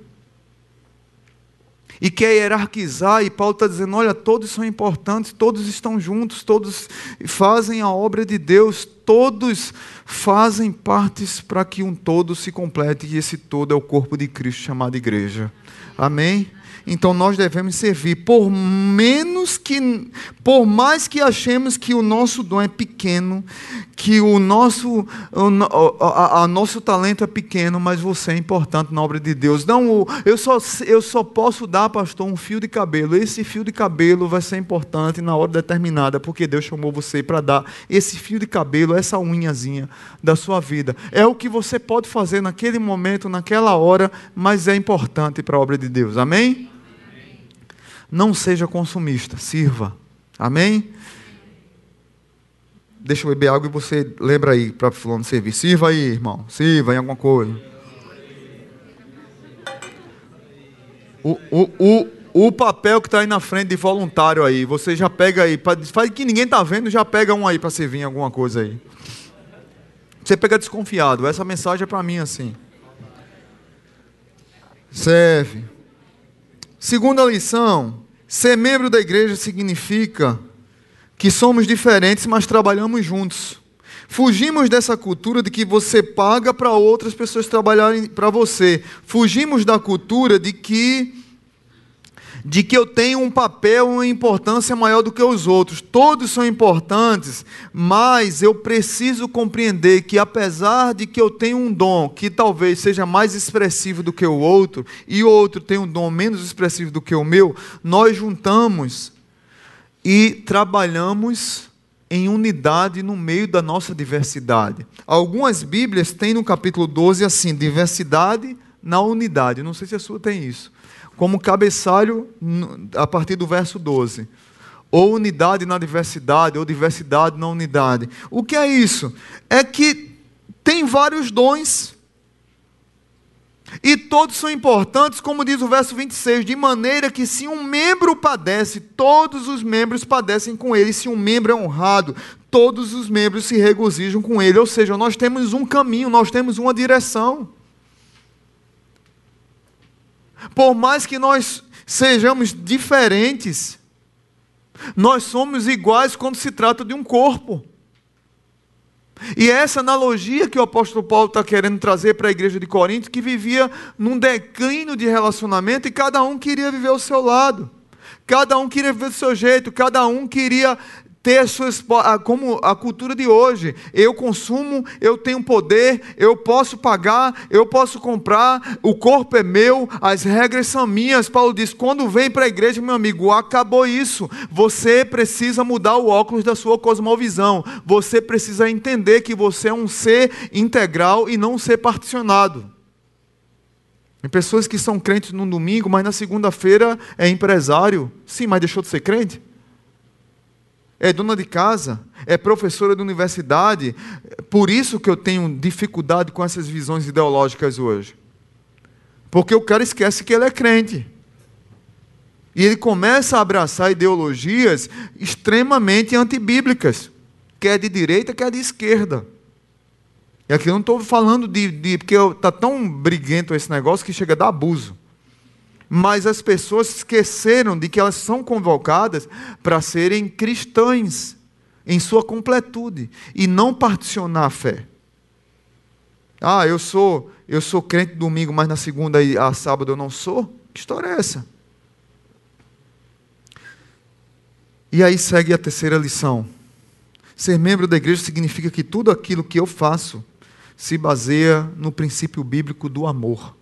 E quer hierarquizar, e Paulo está dizendo: olha, todos são importantes, todos estão juntos, todos fazem a obra de Deus, todos fazem partes para que um todo se complete, e esse todo é o corpo de Cristo chamado igreja. Amém? Então nós devemos servir, por menos que, por mais que achemos que o nosso dom é pequeno, que o nosso, o, a, a, nosso talento é pequeno, mas você é importante na obra de Deus. Não, eu só, eu só posso dar, pastor, um fio de cabelo. Esse fio de cabelo vai ser importante na hora determinada, porque Deus chamou você para dar esse fio de cabelo, essa unhazinha da sua vida. É o que você pode fazer naquele momento, naquela hora, mas é importante para a obra de Deus. Amém? Não seja consumista, sirva. Amém? Deixa eu beber água e você lembra aí para fulano servir. Sirva aí, irmão. Sirva em alguma coisa. O, o, o, o papel que está aí na frente de voluntário aí, você já pega aí. Faz que ninguém está vendo, já pega um aí para servir em alguma coisa aí. Você pega desconfiado. Essa mensagem é para mim assim. Serve. Segunda lição: ser membro da igreja significa que somos diferentes, mas trabalhamos juntos. Fugimos dessa cultura de que você paga para outras pessoas trabalharem para você. Fugimos da cultura de que de que eu tenho um papel, uma importância maior do que os outros. Todos são importantes, mas eu preciso compreender que, apesar de que eu tenho um dom que talvez seja mais expressivo do que o outro, e o outro tem um dom menos expressivo do que o meu, nós juntamos e trabalhamos em unidade no meio da nossa diversidade. Algumas Bíblias têm no capítulo 12 assim: diversidade na unidade. Não sei se a sua tem isso como cabeçalho a partir do verso 12. Ou unidade na diversidade, ou diversidade na unidade. O que é isso? É que tem vários dons. E todos são importantes, como diz o verso 26, de maneira que se um membro padece, todos os membros padecem com ele. Se um membro é honrado, todos os membros se regozijam com ele. Ou seja, nós temos um caminho, nós temos uma direção. Por mais que nós sejamos diferentes, nós somos iguais quando se trata de um corpo. E é essa analogia que o apóstolo Paulo está querendo trazer para a igreja de Corinto, que vivia num declínio de relacionamento e cada um queria viver ao seu lado, cada um queria viver do seu jeito, cada um queria ter as suas, como a cultura de hoje. Eu consumo, eu tenho poder, eu posso pagar, eu posso comprar, o corpo é meu, as regras são minhas. Paulo diz: quando vem para a igreja, meu amigo, acabou isso. Você precisa mudar o óculos da sua cosmovisão. Você precisa entender que você é um ser integral e não um ser particionado. Tem pessoas que são crentes no domingo, mas na segunda-feira é empresário. Sim, mas deixou de ser crente? É dona de casa, é professora de universidade. Por isso que eu tenho dificuldade com essas visões ideológicas hoje. Porque o cara esquece que ele é crente. E ele começa a abraçar ideologias extremamente antibíblicas, quer de direita, quer de esquerda. E aqui eu não estou falando de, de. Porque está tão briguento esse negócio que chega a dar abuso mas as pessoas esqueceram de que elas são convocadas para serem cristãs em sua completude e não particionar a fé. Ah, eu sou, eu sou crente domingo, mas na segunda e a sábado eu não sou? Que história é essa? E aí segue a terceira lição. Ser membro da igreja significa que tudo aquilo que eu faço se baseia no princípio bíblico do amor.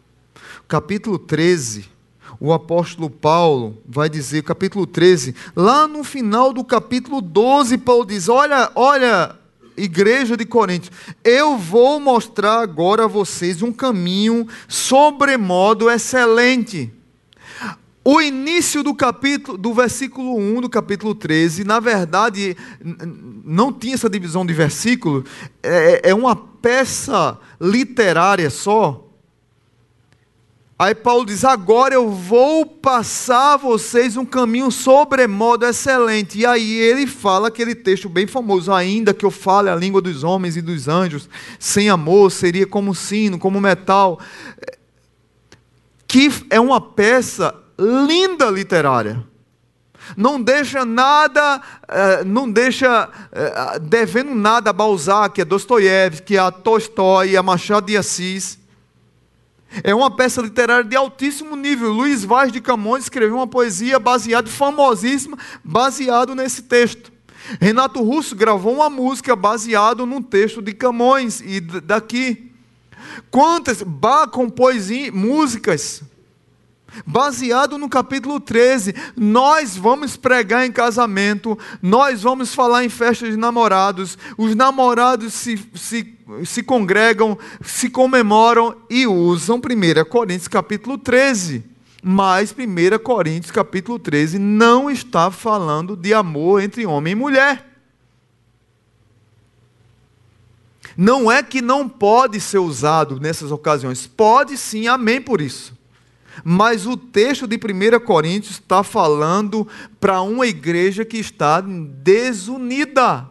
Capítulo 13 o apóstolo Paulo vai dizer, capítulo 13, lá no final do capítulo 12, Paulo diz: Olha, olha, igreja de Corinto, eu vou mostrar agora a vocês um caminho sobremodo excelente. O início do capítulo, do versículo 1 do capítulo 13, na verdade, não tinha essa divisão de versículo, é, é uma peça literária só, Aí Paulo diz: Agora eu vou passar a vocês um caminho sobremodo excelente. E aí ele fala aquele texto bem famoso: Ainda que eu fale a língua dos homens e dos anjos, sem amor seria como sino, como metal. Que é uma peça linda literária. Não deixa nada, eh, não deixa eh, devendo nada a Balzac, a Dostoiévski, a Tolstói, a Machado de Assis. É uma peça literária de altíssimo nível. Luiz Vaz de Camões escreveu uma poesia baseada, famosíssima, baseado nesse texto. Renato Russo gravou uma música baseado num texto de Camões e daqui. Quantas Bach compôs músicas Baseado no capítulo 13, nós vamos pregar em casamento, nós vamos falar em festas de namorados, os namorados se, se, se congregam, se comemoram e usam 1 Coríntios capítulo 13. Mas 1 Coríntios capítulo 13 não está falando de amor entre homem e mulher. Não é que não pode ser usado nessas ocasiões, pode sim, amém por isso. Mas o texto de 1 Coríntios está falando para uma igreja que está desunida,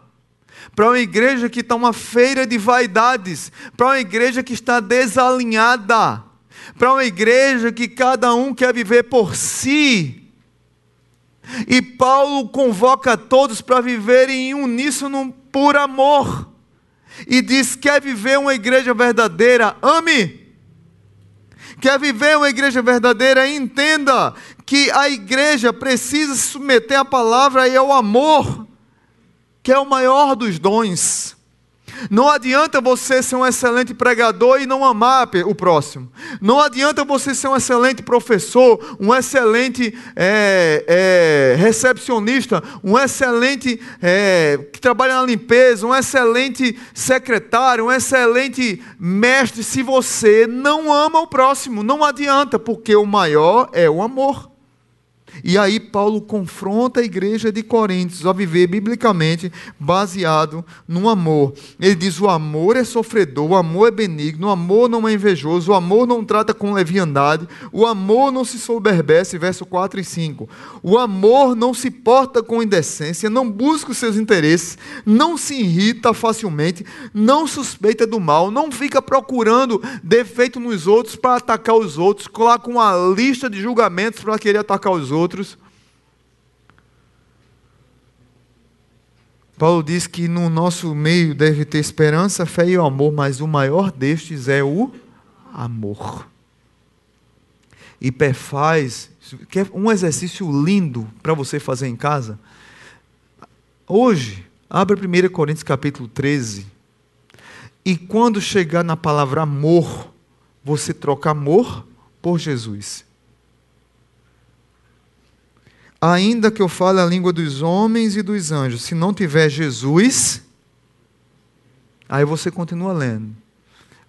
para uma igreja que está uma feira de vaidades, para uma igreja que está desalinhada, para uma igreja que cada um quer viver por si. E Paulo convoca todos para viverem em uníssono por amor. E diz: quer viver uma igreja verdadeira? Ame quer viver uma igreja verdadeira, entenda que a igreja precisa se submeter à palavra e ao amor, que é o maior dos dons. Não adianta você ser um excelente pregador e não amar o próximo. Não adianta você ser um excelente professor, um excelente é, é, recepcionista, um excelente é, que trabalha na limpeza, um excelente secretário, um excelente mestre, se você não ama o próximo. Não adianta, porque o maior é o amor. E aí Paulo confronta a igreja de Coríntios a viver biblicamente baseado no amor. Ele diz: o amor é sofredor, o amor é benigno, o amor não é invejoso, o amor não trata com leviandade, o amor não se soberbece, verso 4 e 5. O amor não se porta com indecência, não busca os seus interesses, não se irrita facilmente, não suspeita do mal, não fica procurando defeito nos outros para atacar os outros, coloca uma lista de julgamentos para querer atacar os outros outros. Paulo diz que no nosso meio deve ter esperança, fé e amor, mas o maior destes é o amor. E perfaz, quer um exercício lindo para você fazer em casa? Hoje, abre 1 Coríntios capítulo 13. E quando chegar na palavra amor, você troca amor por Jesus. Ainda que eu fale a língua dos homens e dos anjos, se não tiver Jesus, aí você continua lendo.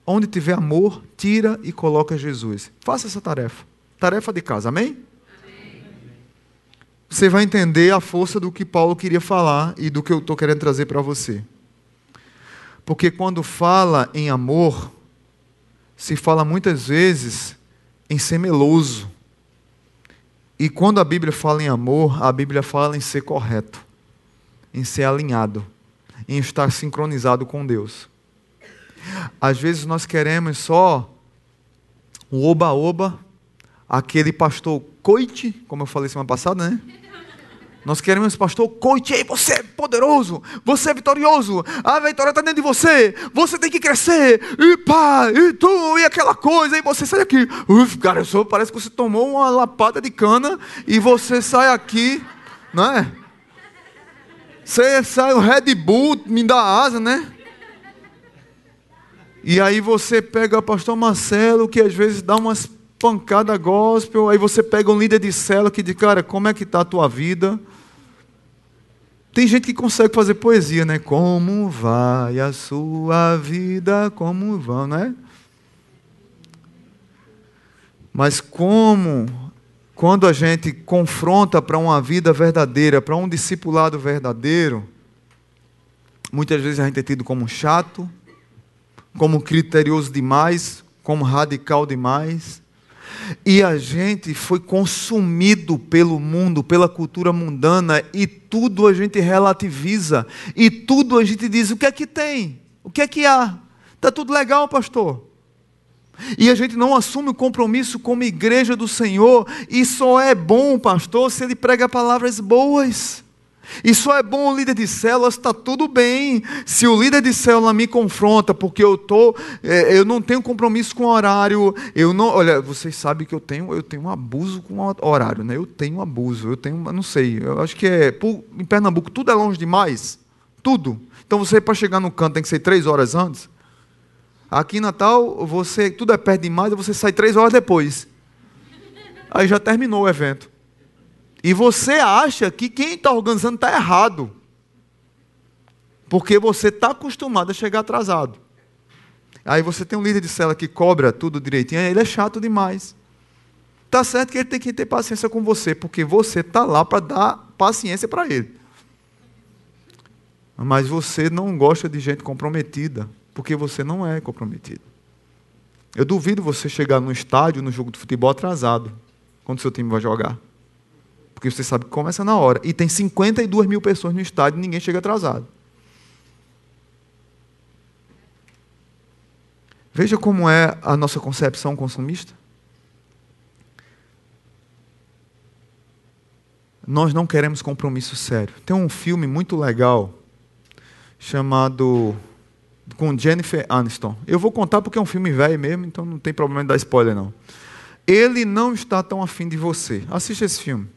Onde tiver amor, tira e coloca Jesus. Faça essa tarefa. Tarefa de casa, amém? amém. Você vai entender a força do que Paulo queria falar e do que eu estou querendo trazer para você. Porque quando fala em amor, se fala muitas vezes em ser meloso. E quando a Bíblia fala em amor, a Bíblia fala em ser correto, em ser alinhado, em estar sincronizado com Deus. Às vezes nós queremos só um oba-oba, aquele pastor coite, como eu falei semana passada, né? Nós queremos, pastor, aí, você é poderoso, você é vitorioso, a vitória está dentro de você, você tem que crescer, e pá, e tu, e aquela coisa, e você sai aqui. Uf, cara, só parece que você tomou uma lapada de cana e você sai aqui, não é? Você sai o Red Bull, me dá asa, né? E aí você pega o pastor Marcelo, que às vezes dá umas pancadas gospel, aí você pega um líder de célula que diz, cara, como é que está a tua vida? Tem gente que consegue fazer poesia, né? Como vai a sua vida, como vão, né? Mas como, quando a gente confronta para uma vida verdadeira, para um discipulado verdadeiro, muitas vezes a gente é tido como chato, como criterioso demais, como radical demais. E a gente foi consumido pelo mundo, pela cultura mundana, e tudo a gente relativiza, e tudo a gente diz: o que é que tem? O que é que há? Está tudo legal, pastor. E a gente não assume o compromisso como igreja do Senhor, e só é bom, pastor, se ele prega palavras boas. E só é bom o líder de célula, está tudo bem. Se o líder de célula me confronta, porque eu tô, é, eu não tenho compromisso com horário, eu não, olha, vocês sabem que eu tenho, eu tenho um abuso com horário, né? Eu tenho um abuso, eu tenho, não sei, eu acho que é, em Pernambuco tudo é longe demais, tudo. Então você para chegar no canto tem que ser três horas antes. Aqui em Natal, você tudo é perto demais, você sai três horas depois. Aí já terminou o evento. E você acha que quem está organizando está errado. Porque você está acostumado a chegar atrasado. Aí você tem um líder de cela que cobra tudo direitinho, ele é chato demais. Tá certo que ele tem que ter paciência com você, porque você está lá para dar paciência para ele. Mas você não gosta de gente comprometida, porque você não é comprometido. Eu duvido você chegar no estádio, no jogo de futebol atrasado, quando seu time vai jogar. Porque você sabe que começa na hora. E tem 52 mil pessoas no estádio e ninguém chega atrasado. Veja como é a nossa concepção consumista. Nós não queremos compromisso sério. Tem um filme muito legal chamado com Jennifer Aniston. Eu vou contar porque é um filme velho mesmo, então não tem problema de dar spoiler não. Ele não está tão afim de você. Assista esse filme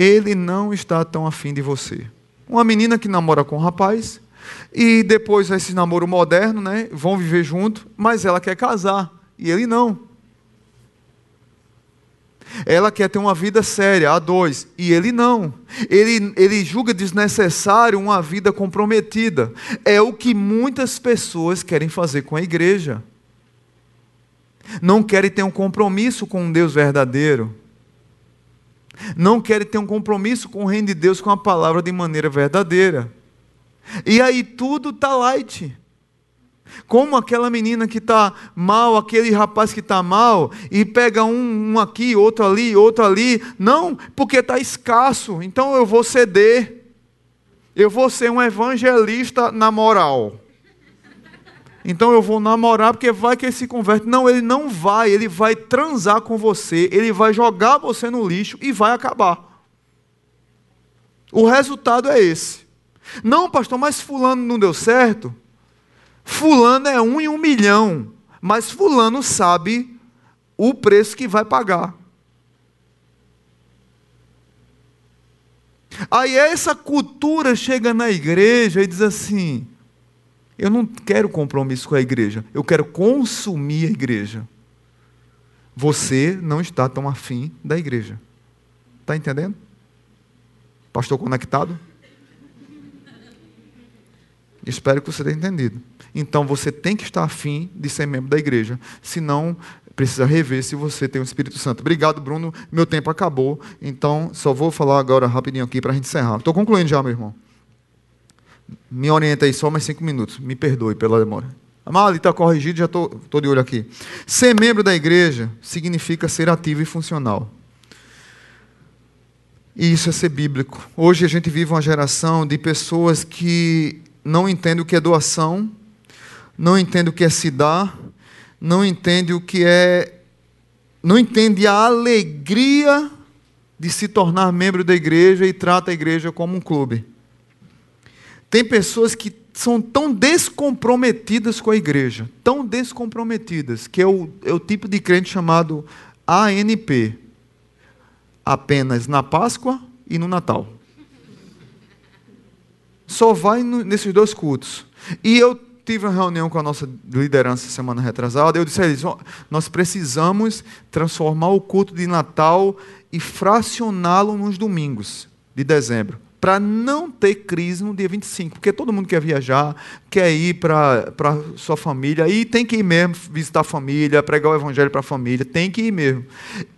ele não está tão afim de você. Uma menina que namora com um rapaz, e depois esse namoro moderno, né? Vão viver junto, mas ela quer casar, e ele não. Ela quer ter uma vida séria, a dois, e ele não. Ele, ele julga desnecessário uma vida comprometida. É o que muitas pessoas querem fazer com a igreja. Não querem ter um compromisso com um Deus verdadeiro não querem ter um compromisso com o reino de Deus, com a palavra de maneira verdadeira. E aí tudo está light. Como aquela menina que está mal, aquele rapaz que está mal, e pega um, um, aqui, outro ali, outro ali. Não, porque está escasso, então eu vou ceder. Eu vou ser um evangelista na moral. Então eu vou namorar porque vai que ele se converte. Não, ele não vai, ele vai transar com você, ele vai jogar você no lixo e vai acabar. O resultado é esse. Não, pastor, mas fulano não deu certo. Fulano é um em um milhão, mas fulano sabe o preço que vai pagar. Aí essa cultura chega na igreja e diz assim: eu não quero compromisso com a igreja, eu quero consumir a igreja. Você não está tão afim da igreja. Está entendendo? Pastor conectado? Espero que você tenha entendido. Então você tem que estar afim de ser membro da igreja. Senão, precisa rever se você tem o Espírito Santo. Obrigado, Bruno. Meu tempo acabou. Então, só vou falar agora rapidinho aqui para a gente encerrar. Estou concluindo já, meu irmão. Me orienta aí só mais cinco minutos. Me perdoe pela demora. Amado, está corrigido, já estou de olho aqui. Ser membro da igreja significa ser ativo e funcional. E isso é ser bíblico. Hoje a gente vive uma geração de pessoas que não entendem o que é doação, não entendem o que é se dar, não entendem o que é. não entende a alegria de se tornar membro da igreja e trata a igreja como um clube. Tem pessoas que são tão descomprometidas com a igreja, tão descomprometidas, que é o, é o tipo de crente chamado ANP apenas na Páscoa e no Natal. Só vai nesses dois cultos. E eu tive uma reunião com a nossa liderança semana retrasada, eu disse a eles, nós precisamos transformar o culto de Natal e fracioná-lo nos domingos de dezembro para não ter crise no dia 25, porque todo mundo quer viajar, quer ir para sua família, e tem que ir mesmo visitar a família, pregar o evangelho para a família, tem que ir mesmo.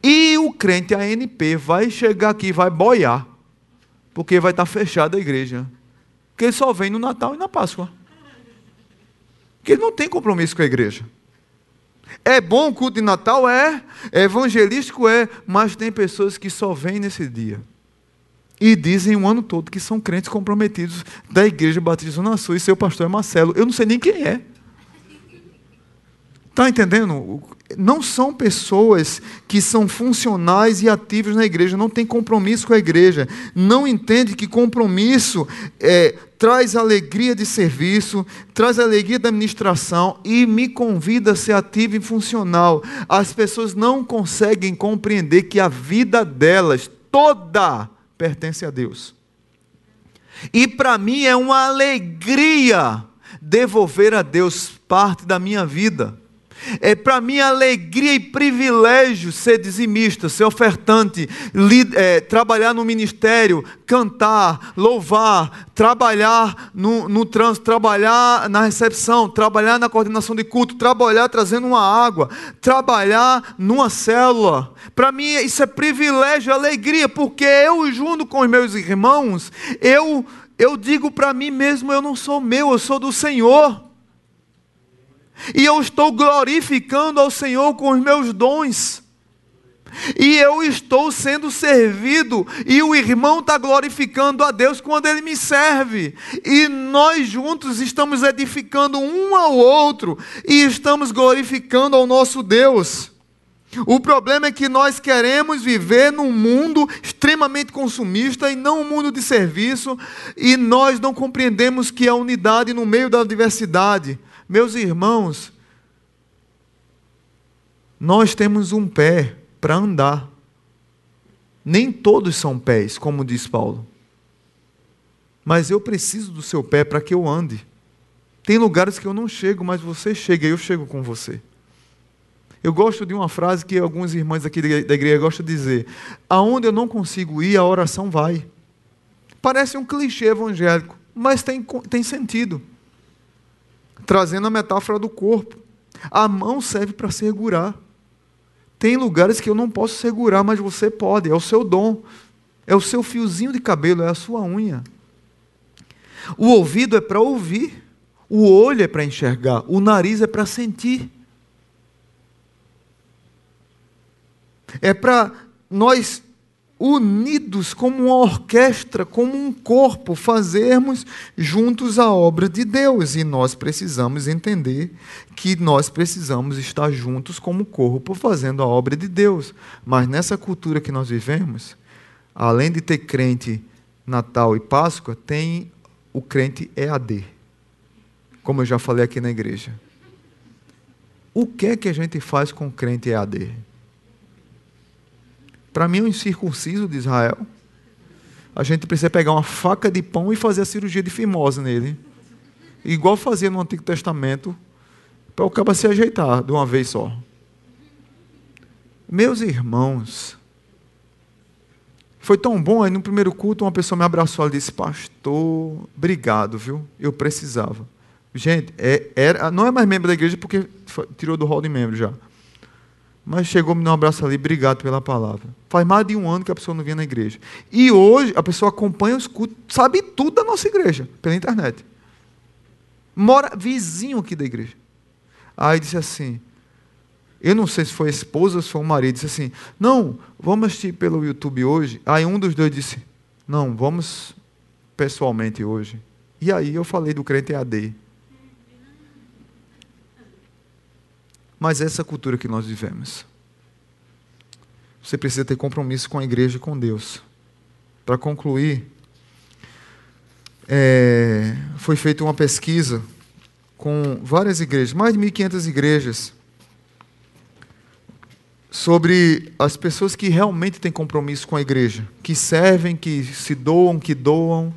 E o crente ANP vai chegar aqui, vai boiar, porque vai estar fechada a igreja. Porque ele só vem no Natal e na Páscoa. Porque ele não tem compromisso com a igreja. É bom o culto de Natal? É. É evangelístico? É. Mas tem pessoas que só vêm nesse dia e dizem o ano todo que são crentes comprometidos da Igreja Batista Zona Sul e seu pastor é Marcelo. Eu não sei nem quem é. Está entendendo? Não são pessoas que são funcionais e ativas na igreja, não tem compromisso com a igreja, não entende que compromisso é, traz alegria de serviço, traz alegria da administração e me convida a ser ativo e funcional. As pessoas não conseguem compreender que a vida delas toda pertence a Deus. E para mim é uma alegria devolver a Deus parte da minha vida. É para mim alegria e privilégio ser dizimista, ser ofertante, é, trabalhar no ministério, cantar, louvar, trabalhar no, no trânsito, trabalhar na recepção, trabalhar na coordenação de culto, trabalhar trazendo uma água, trabalhar numa célula. Para mim isso é privilégio, alegria, porque eu junto com os meus irmãos, eu eu digo para mim mesmo, eu não sou meu, eu sou do Senhor. E eu estou glorificando ao Senhor com os meus dons. E eu estou sendo servido, e o irmão está glorificando a Deus quando ele me serve. E nós juntos estamos edificando um ao outro e estamos glorificando ao nosso Deus. O problema é que nós queremos viver num mundo extremamente consumista e não um mundo de serviço, e nós não compreendemos que a unidade no meio da diversidade. Meus irmãos, nós temos um pé para andar. Nem todos são pés, como diz Paulo. Mas eu preciso do seu pé para que eu ande. Tem lugares que eu não chego, mas você chega e eu chego com você. Eu gosto de uma frase que alguns irmãos aqui da igreja gostam de dizer: Aonde eu não consigo ir, a oração vai. Parece um clichê evangélico, mas tem, tem sentido trazendo a metáfora do corpo. A mão serve para segurar. Tem lugares que eu não posso segurar, mas você pode, é o seu dom. É o seu fiozinho de cabelo, é a sua unha. O ouvido é para ouvir, o olho é para enxergar, o nariz é para sentir. É para nós unidos como uma orquestra, como um corpo, fazermos juntos a obra de Deus. E nós precisamos entender que nós precisamos estar juntos como corpo, fazendo a obra de Deus. Mas nessa cultura que nós vivemos, além de ter crente Natal e Páscoa, tem o crente EAD. Como eu já falei aqui na igreja. O que é que a gente faz com o crente EAD? Para mim, é um incircunciso de Israel. a gente precisa pegar uma faca de pão e fazer a cirurgia de fimose nele. Igual fazia no Antigo Testamento, para o cabo se ajeitar de uma vez só. Meus irmãos, foi tão bom, aí no primeiro culto uma pessoa me abraçou e disse, pastor, obrigado, viu? Eu precisava. Gente, é, era, não é mais membro da igreja porque foi, tirou do hall de membro já. Mas chegou, me deu um abraço ali, obrigado pela palavra. Faz mais de um ano que a pessoa não vinha na igreja. E hoje a pessoa acompanha os cultos, sabe tudo da nossa igreja, pela internet. Mora vizinho aqui da igreja. Aí disse assim, eu não sei se foi a esposa ou se foi o marido, disse assim, não, vamos assistir pelo YouTube hoje. Aí um dos dois disse, não, vamos pessoalmente hoje. E aí eu falei do crente EAD. Mas essa cultura que nós vivemos. Você precisa ter compromisso com a igreja e com Deus. Para concluir, é, foi feita uma pesquisa com várias igrejas, mais de 1.500 igrejas, sobre as pessoas que realmente têm compromisso com a igreja, que servem, que se doam, que doam.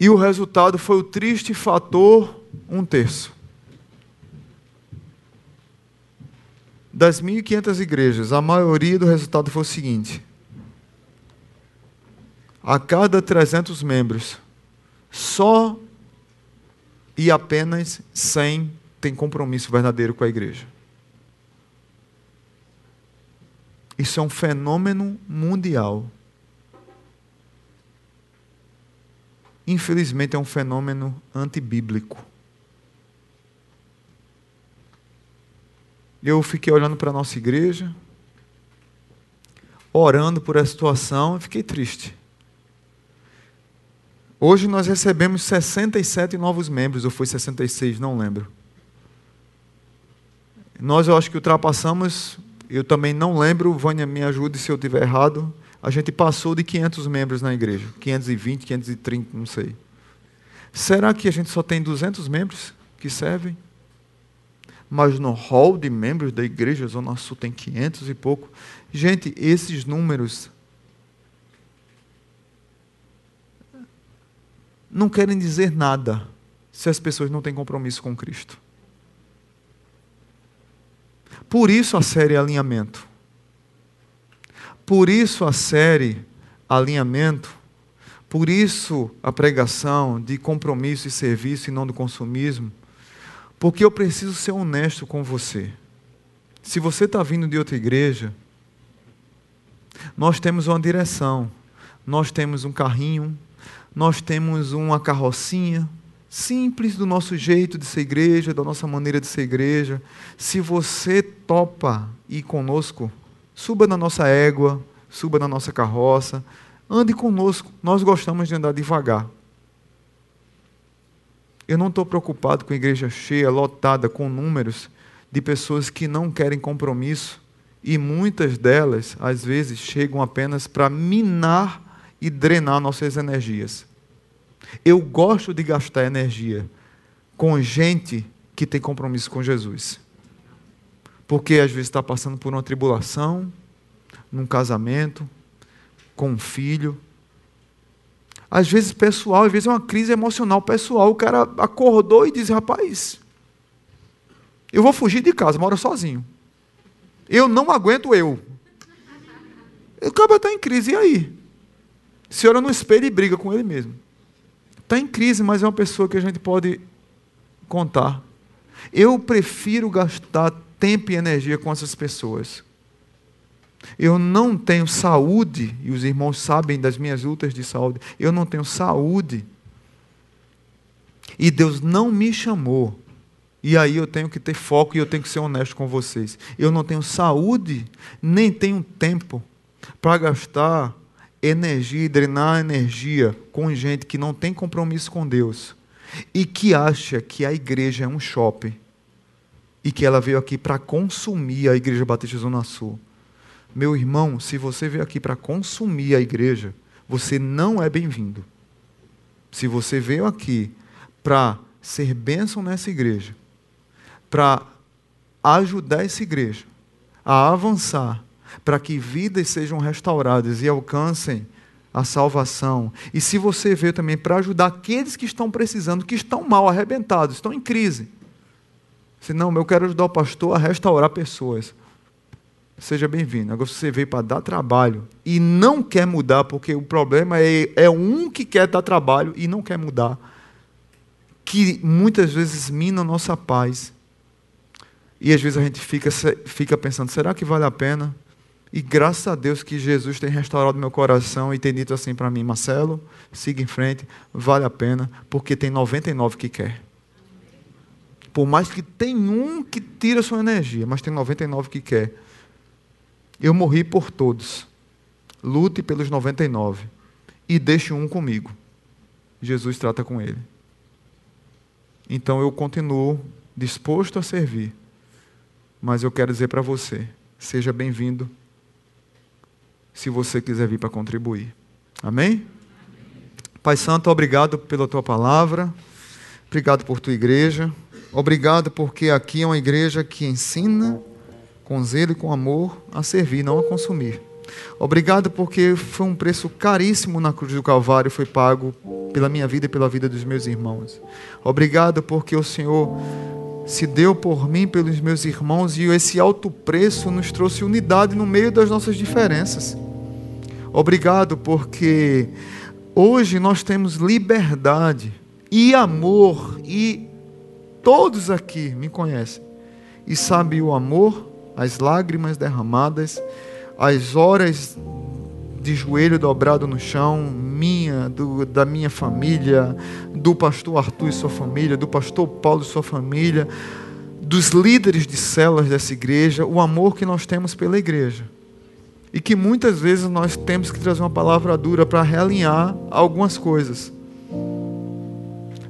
E o resultado foi o triste fator um terço. Das 1.500 igrejas, a maioria do resultado foi o seguinte: a cada 300 membros, só e apenas 100 têm compromisso verdadeiro com a igreja. Isso é um fenômeno mundial. Infelizmente, é um fenômeno antibíblico. Eu fiquei olhando para a nossa igreja, orando por essa situação e fiquei triste. Hoje nós recebemos 67 novos membros, ou foi 66, não lembro. Nós, eu acho que ultrapassamos, eu também não lembro, Vânia, me ajude se eu estiver errado, a gente passou de 500 membros na igreja. 520, 530, não sei. Será que a gente só tem 200 membros que servem? Mas no hall de membros da igreja Zona Sul tem 500 e pouco. Gente, esses números não querem dizer nada se as pessoas não têm compromisso com Cristo. Por isso a série Alinhamento. Por isso a série Alinhamento, por isso a pregação de compromisso e serviço e não do consumismo, porque eu preciso ser honesto com você. Se você está vindo de outra igreja, nós temos uma direção, nós temos um carrinho, nós temos uma carrocinha, simples do nosso jeito de ser igreja, da nossa maneira de ser igreja. Se você topa ir conosco, Suba na nossa égua, suba na nossa carroça, ande conosco. Nós gostamos de andar devagar. Eu não estou preocupado com a igreja cheia, lotada, com números de pessoas que não querem compromisso e muitas delas, às vezes, chegam apenas para minar e drenar nossas energias. Eu gosto de gastar energia com gente que tem compromisso com Jesus porque às vezes está passando por uma tribulação, num casamento, com um filho. Às vezes pessoal, às vezes é uma crise emocional pessoal. O cara acordou e disse: Rapaz, eu vou fugir de casa, moro sozinho. Eu não aguento eu. O cara está em crise, e aí? A senhora não espera e briga com ele mesmo. Está em crise, mas é uma pessoa que a gente pode contar. Eu prefiro gastar tempo e energia com essas pessoas. Eu não tenho saúde, e os irmãos sabem das minhas lutas de saúde, eu não tenho saúde. E Deus não me chamou. E aí eu tenho que ter foco e eu tenho que ser honesto com vocês. Eu não tenho saúde, nem tenho tempo para gastar energia e drenar energia com gente que não tem compromisso com Deus e que acha que a igreja é um shopping e que ela veio aqui para consumir a Igreja Batista Zona Sul. Meu irmão, se você veio aqui para consumir a igreja, você não é bem-vindo. Se você veio aqui para ser bênção nessa igreja, para ajudar essa igreja a avançar para que vidas sejam restauradas e alcancem a salvação. E se você veio também para ajudar aqueles que estão precisando, que estão mal, arrebentados, estão em crise. Se não, eu quero ajudar o pastor a restaurar pessoas. Seja bem-vindo. Agora você veio para dar trabalho e não quer mudar, porque o problema é, é um que quer dar trabalho e não quer mudar. Que muitas vezes mina a nossa paz. E às vezes a gente fica, fica pensando: será que vale a pena? E graças a Deus que Jesus tem restaurado meu coração e tem dito assim para mim: Marcelo, siga em frente, vale a pena, porque tem 99 que quer. Por mais que tem um que tira sua energia, mas tem 99 que quer. Eu morri por todos. Lute pelos 99 e deixe um comigo. Jesus trata com ele. Então eu continuo disposto a servir. Mas eu quero dizer para você: seja bem-vindo se você quiser vir para contribuir. Amém? Pai Santo, obrigado pela tua palavra. Obrigado por tua igreja. Obrigado porque aqui é uma igreja que ensina com zelo e com amor a servir, não a consumir. Obrigado porque foi um preço caríssimo na cruz do Calvário, foi pago pela minha vida e pela vida dos meus irmãos. Obrigado porque o Senhor se deu por mim, pelos meus irmãos, e esse alto preço nos trouxe unidade no meio das nossas diferenças. Obrigado porque hoje nós temos liberdade e amor, e todos aqui me conhecem e sabem o amor as lágrimas derramadas, as horas de joelho dobrado no chão, minha, do, da minha família, do pastor Arthur e sua família, do pastor Paulo e sua família, dos líderes de células dessa igreja, o amor que nós temos pela igreja. E que muitas vezes nós temos que trazer uma palavra dura para realinhar algumas coisas.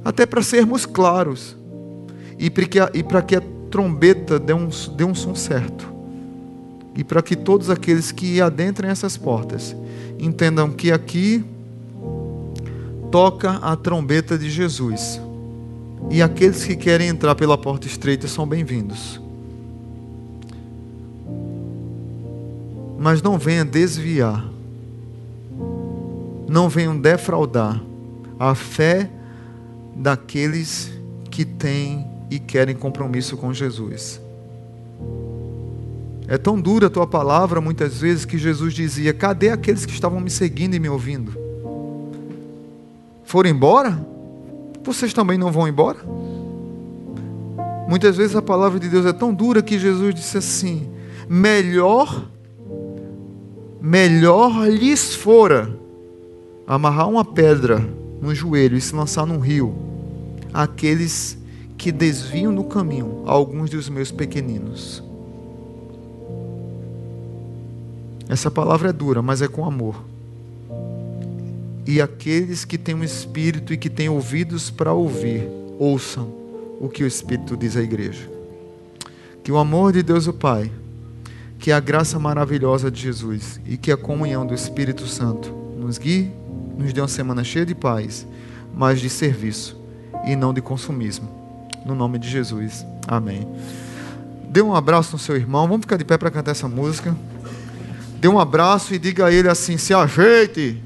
Até para sermos claros. E para que a trombeta dê um, dê um som certo. E para que todos aqueles que adentrem essas portas entendam que aqui toca a trombeta de Jesus. E aqueles que querem entrar pela porta estreita são bem-vindos. Mas não venha desviar, não venham defraudar a fé daqueles que têm e querem compromisso com Jesus. É tão dura a tua palavra muitas vezes que Jesus dizia: Cadê aqueles que estavam me seguindo e me ouvindo? Foram embora? Vocês também não vão embora? Muitas vezes a palavra de Deus é tão dura que Jesus disse assim: Melhor, melhor lhes fora amarrar uma pedra no joelho e se lançar num rio, aqueles que desviam no caminho alguns dos meus pequeninos. Essa palavra é dura, mas é com amor. E aqueles que têm um espírito e que têm ouvidos para ouvir, ouçam o que o Espírito diz à igreja. Que o amor de Deus o Pai, que a graça maravilhosa de Jesus e que a comunhão do Espírito Santo nos guie, nos dê uma semana cheia de paz, mas de serviço e não de consumismo. No nome de Jesus. Amém. Dê um abraço no seu irmão. Vamos ficar de pé para cantar essa música. Dê um abraço e diga a ele assim: se ajeite.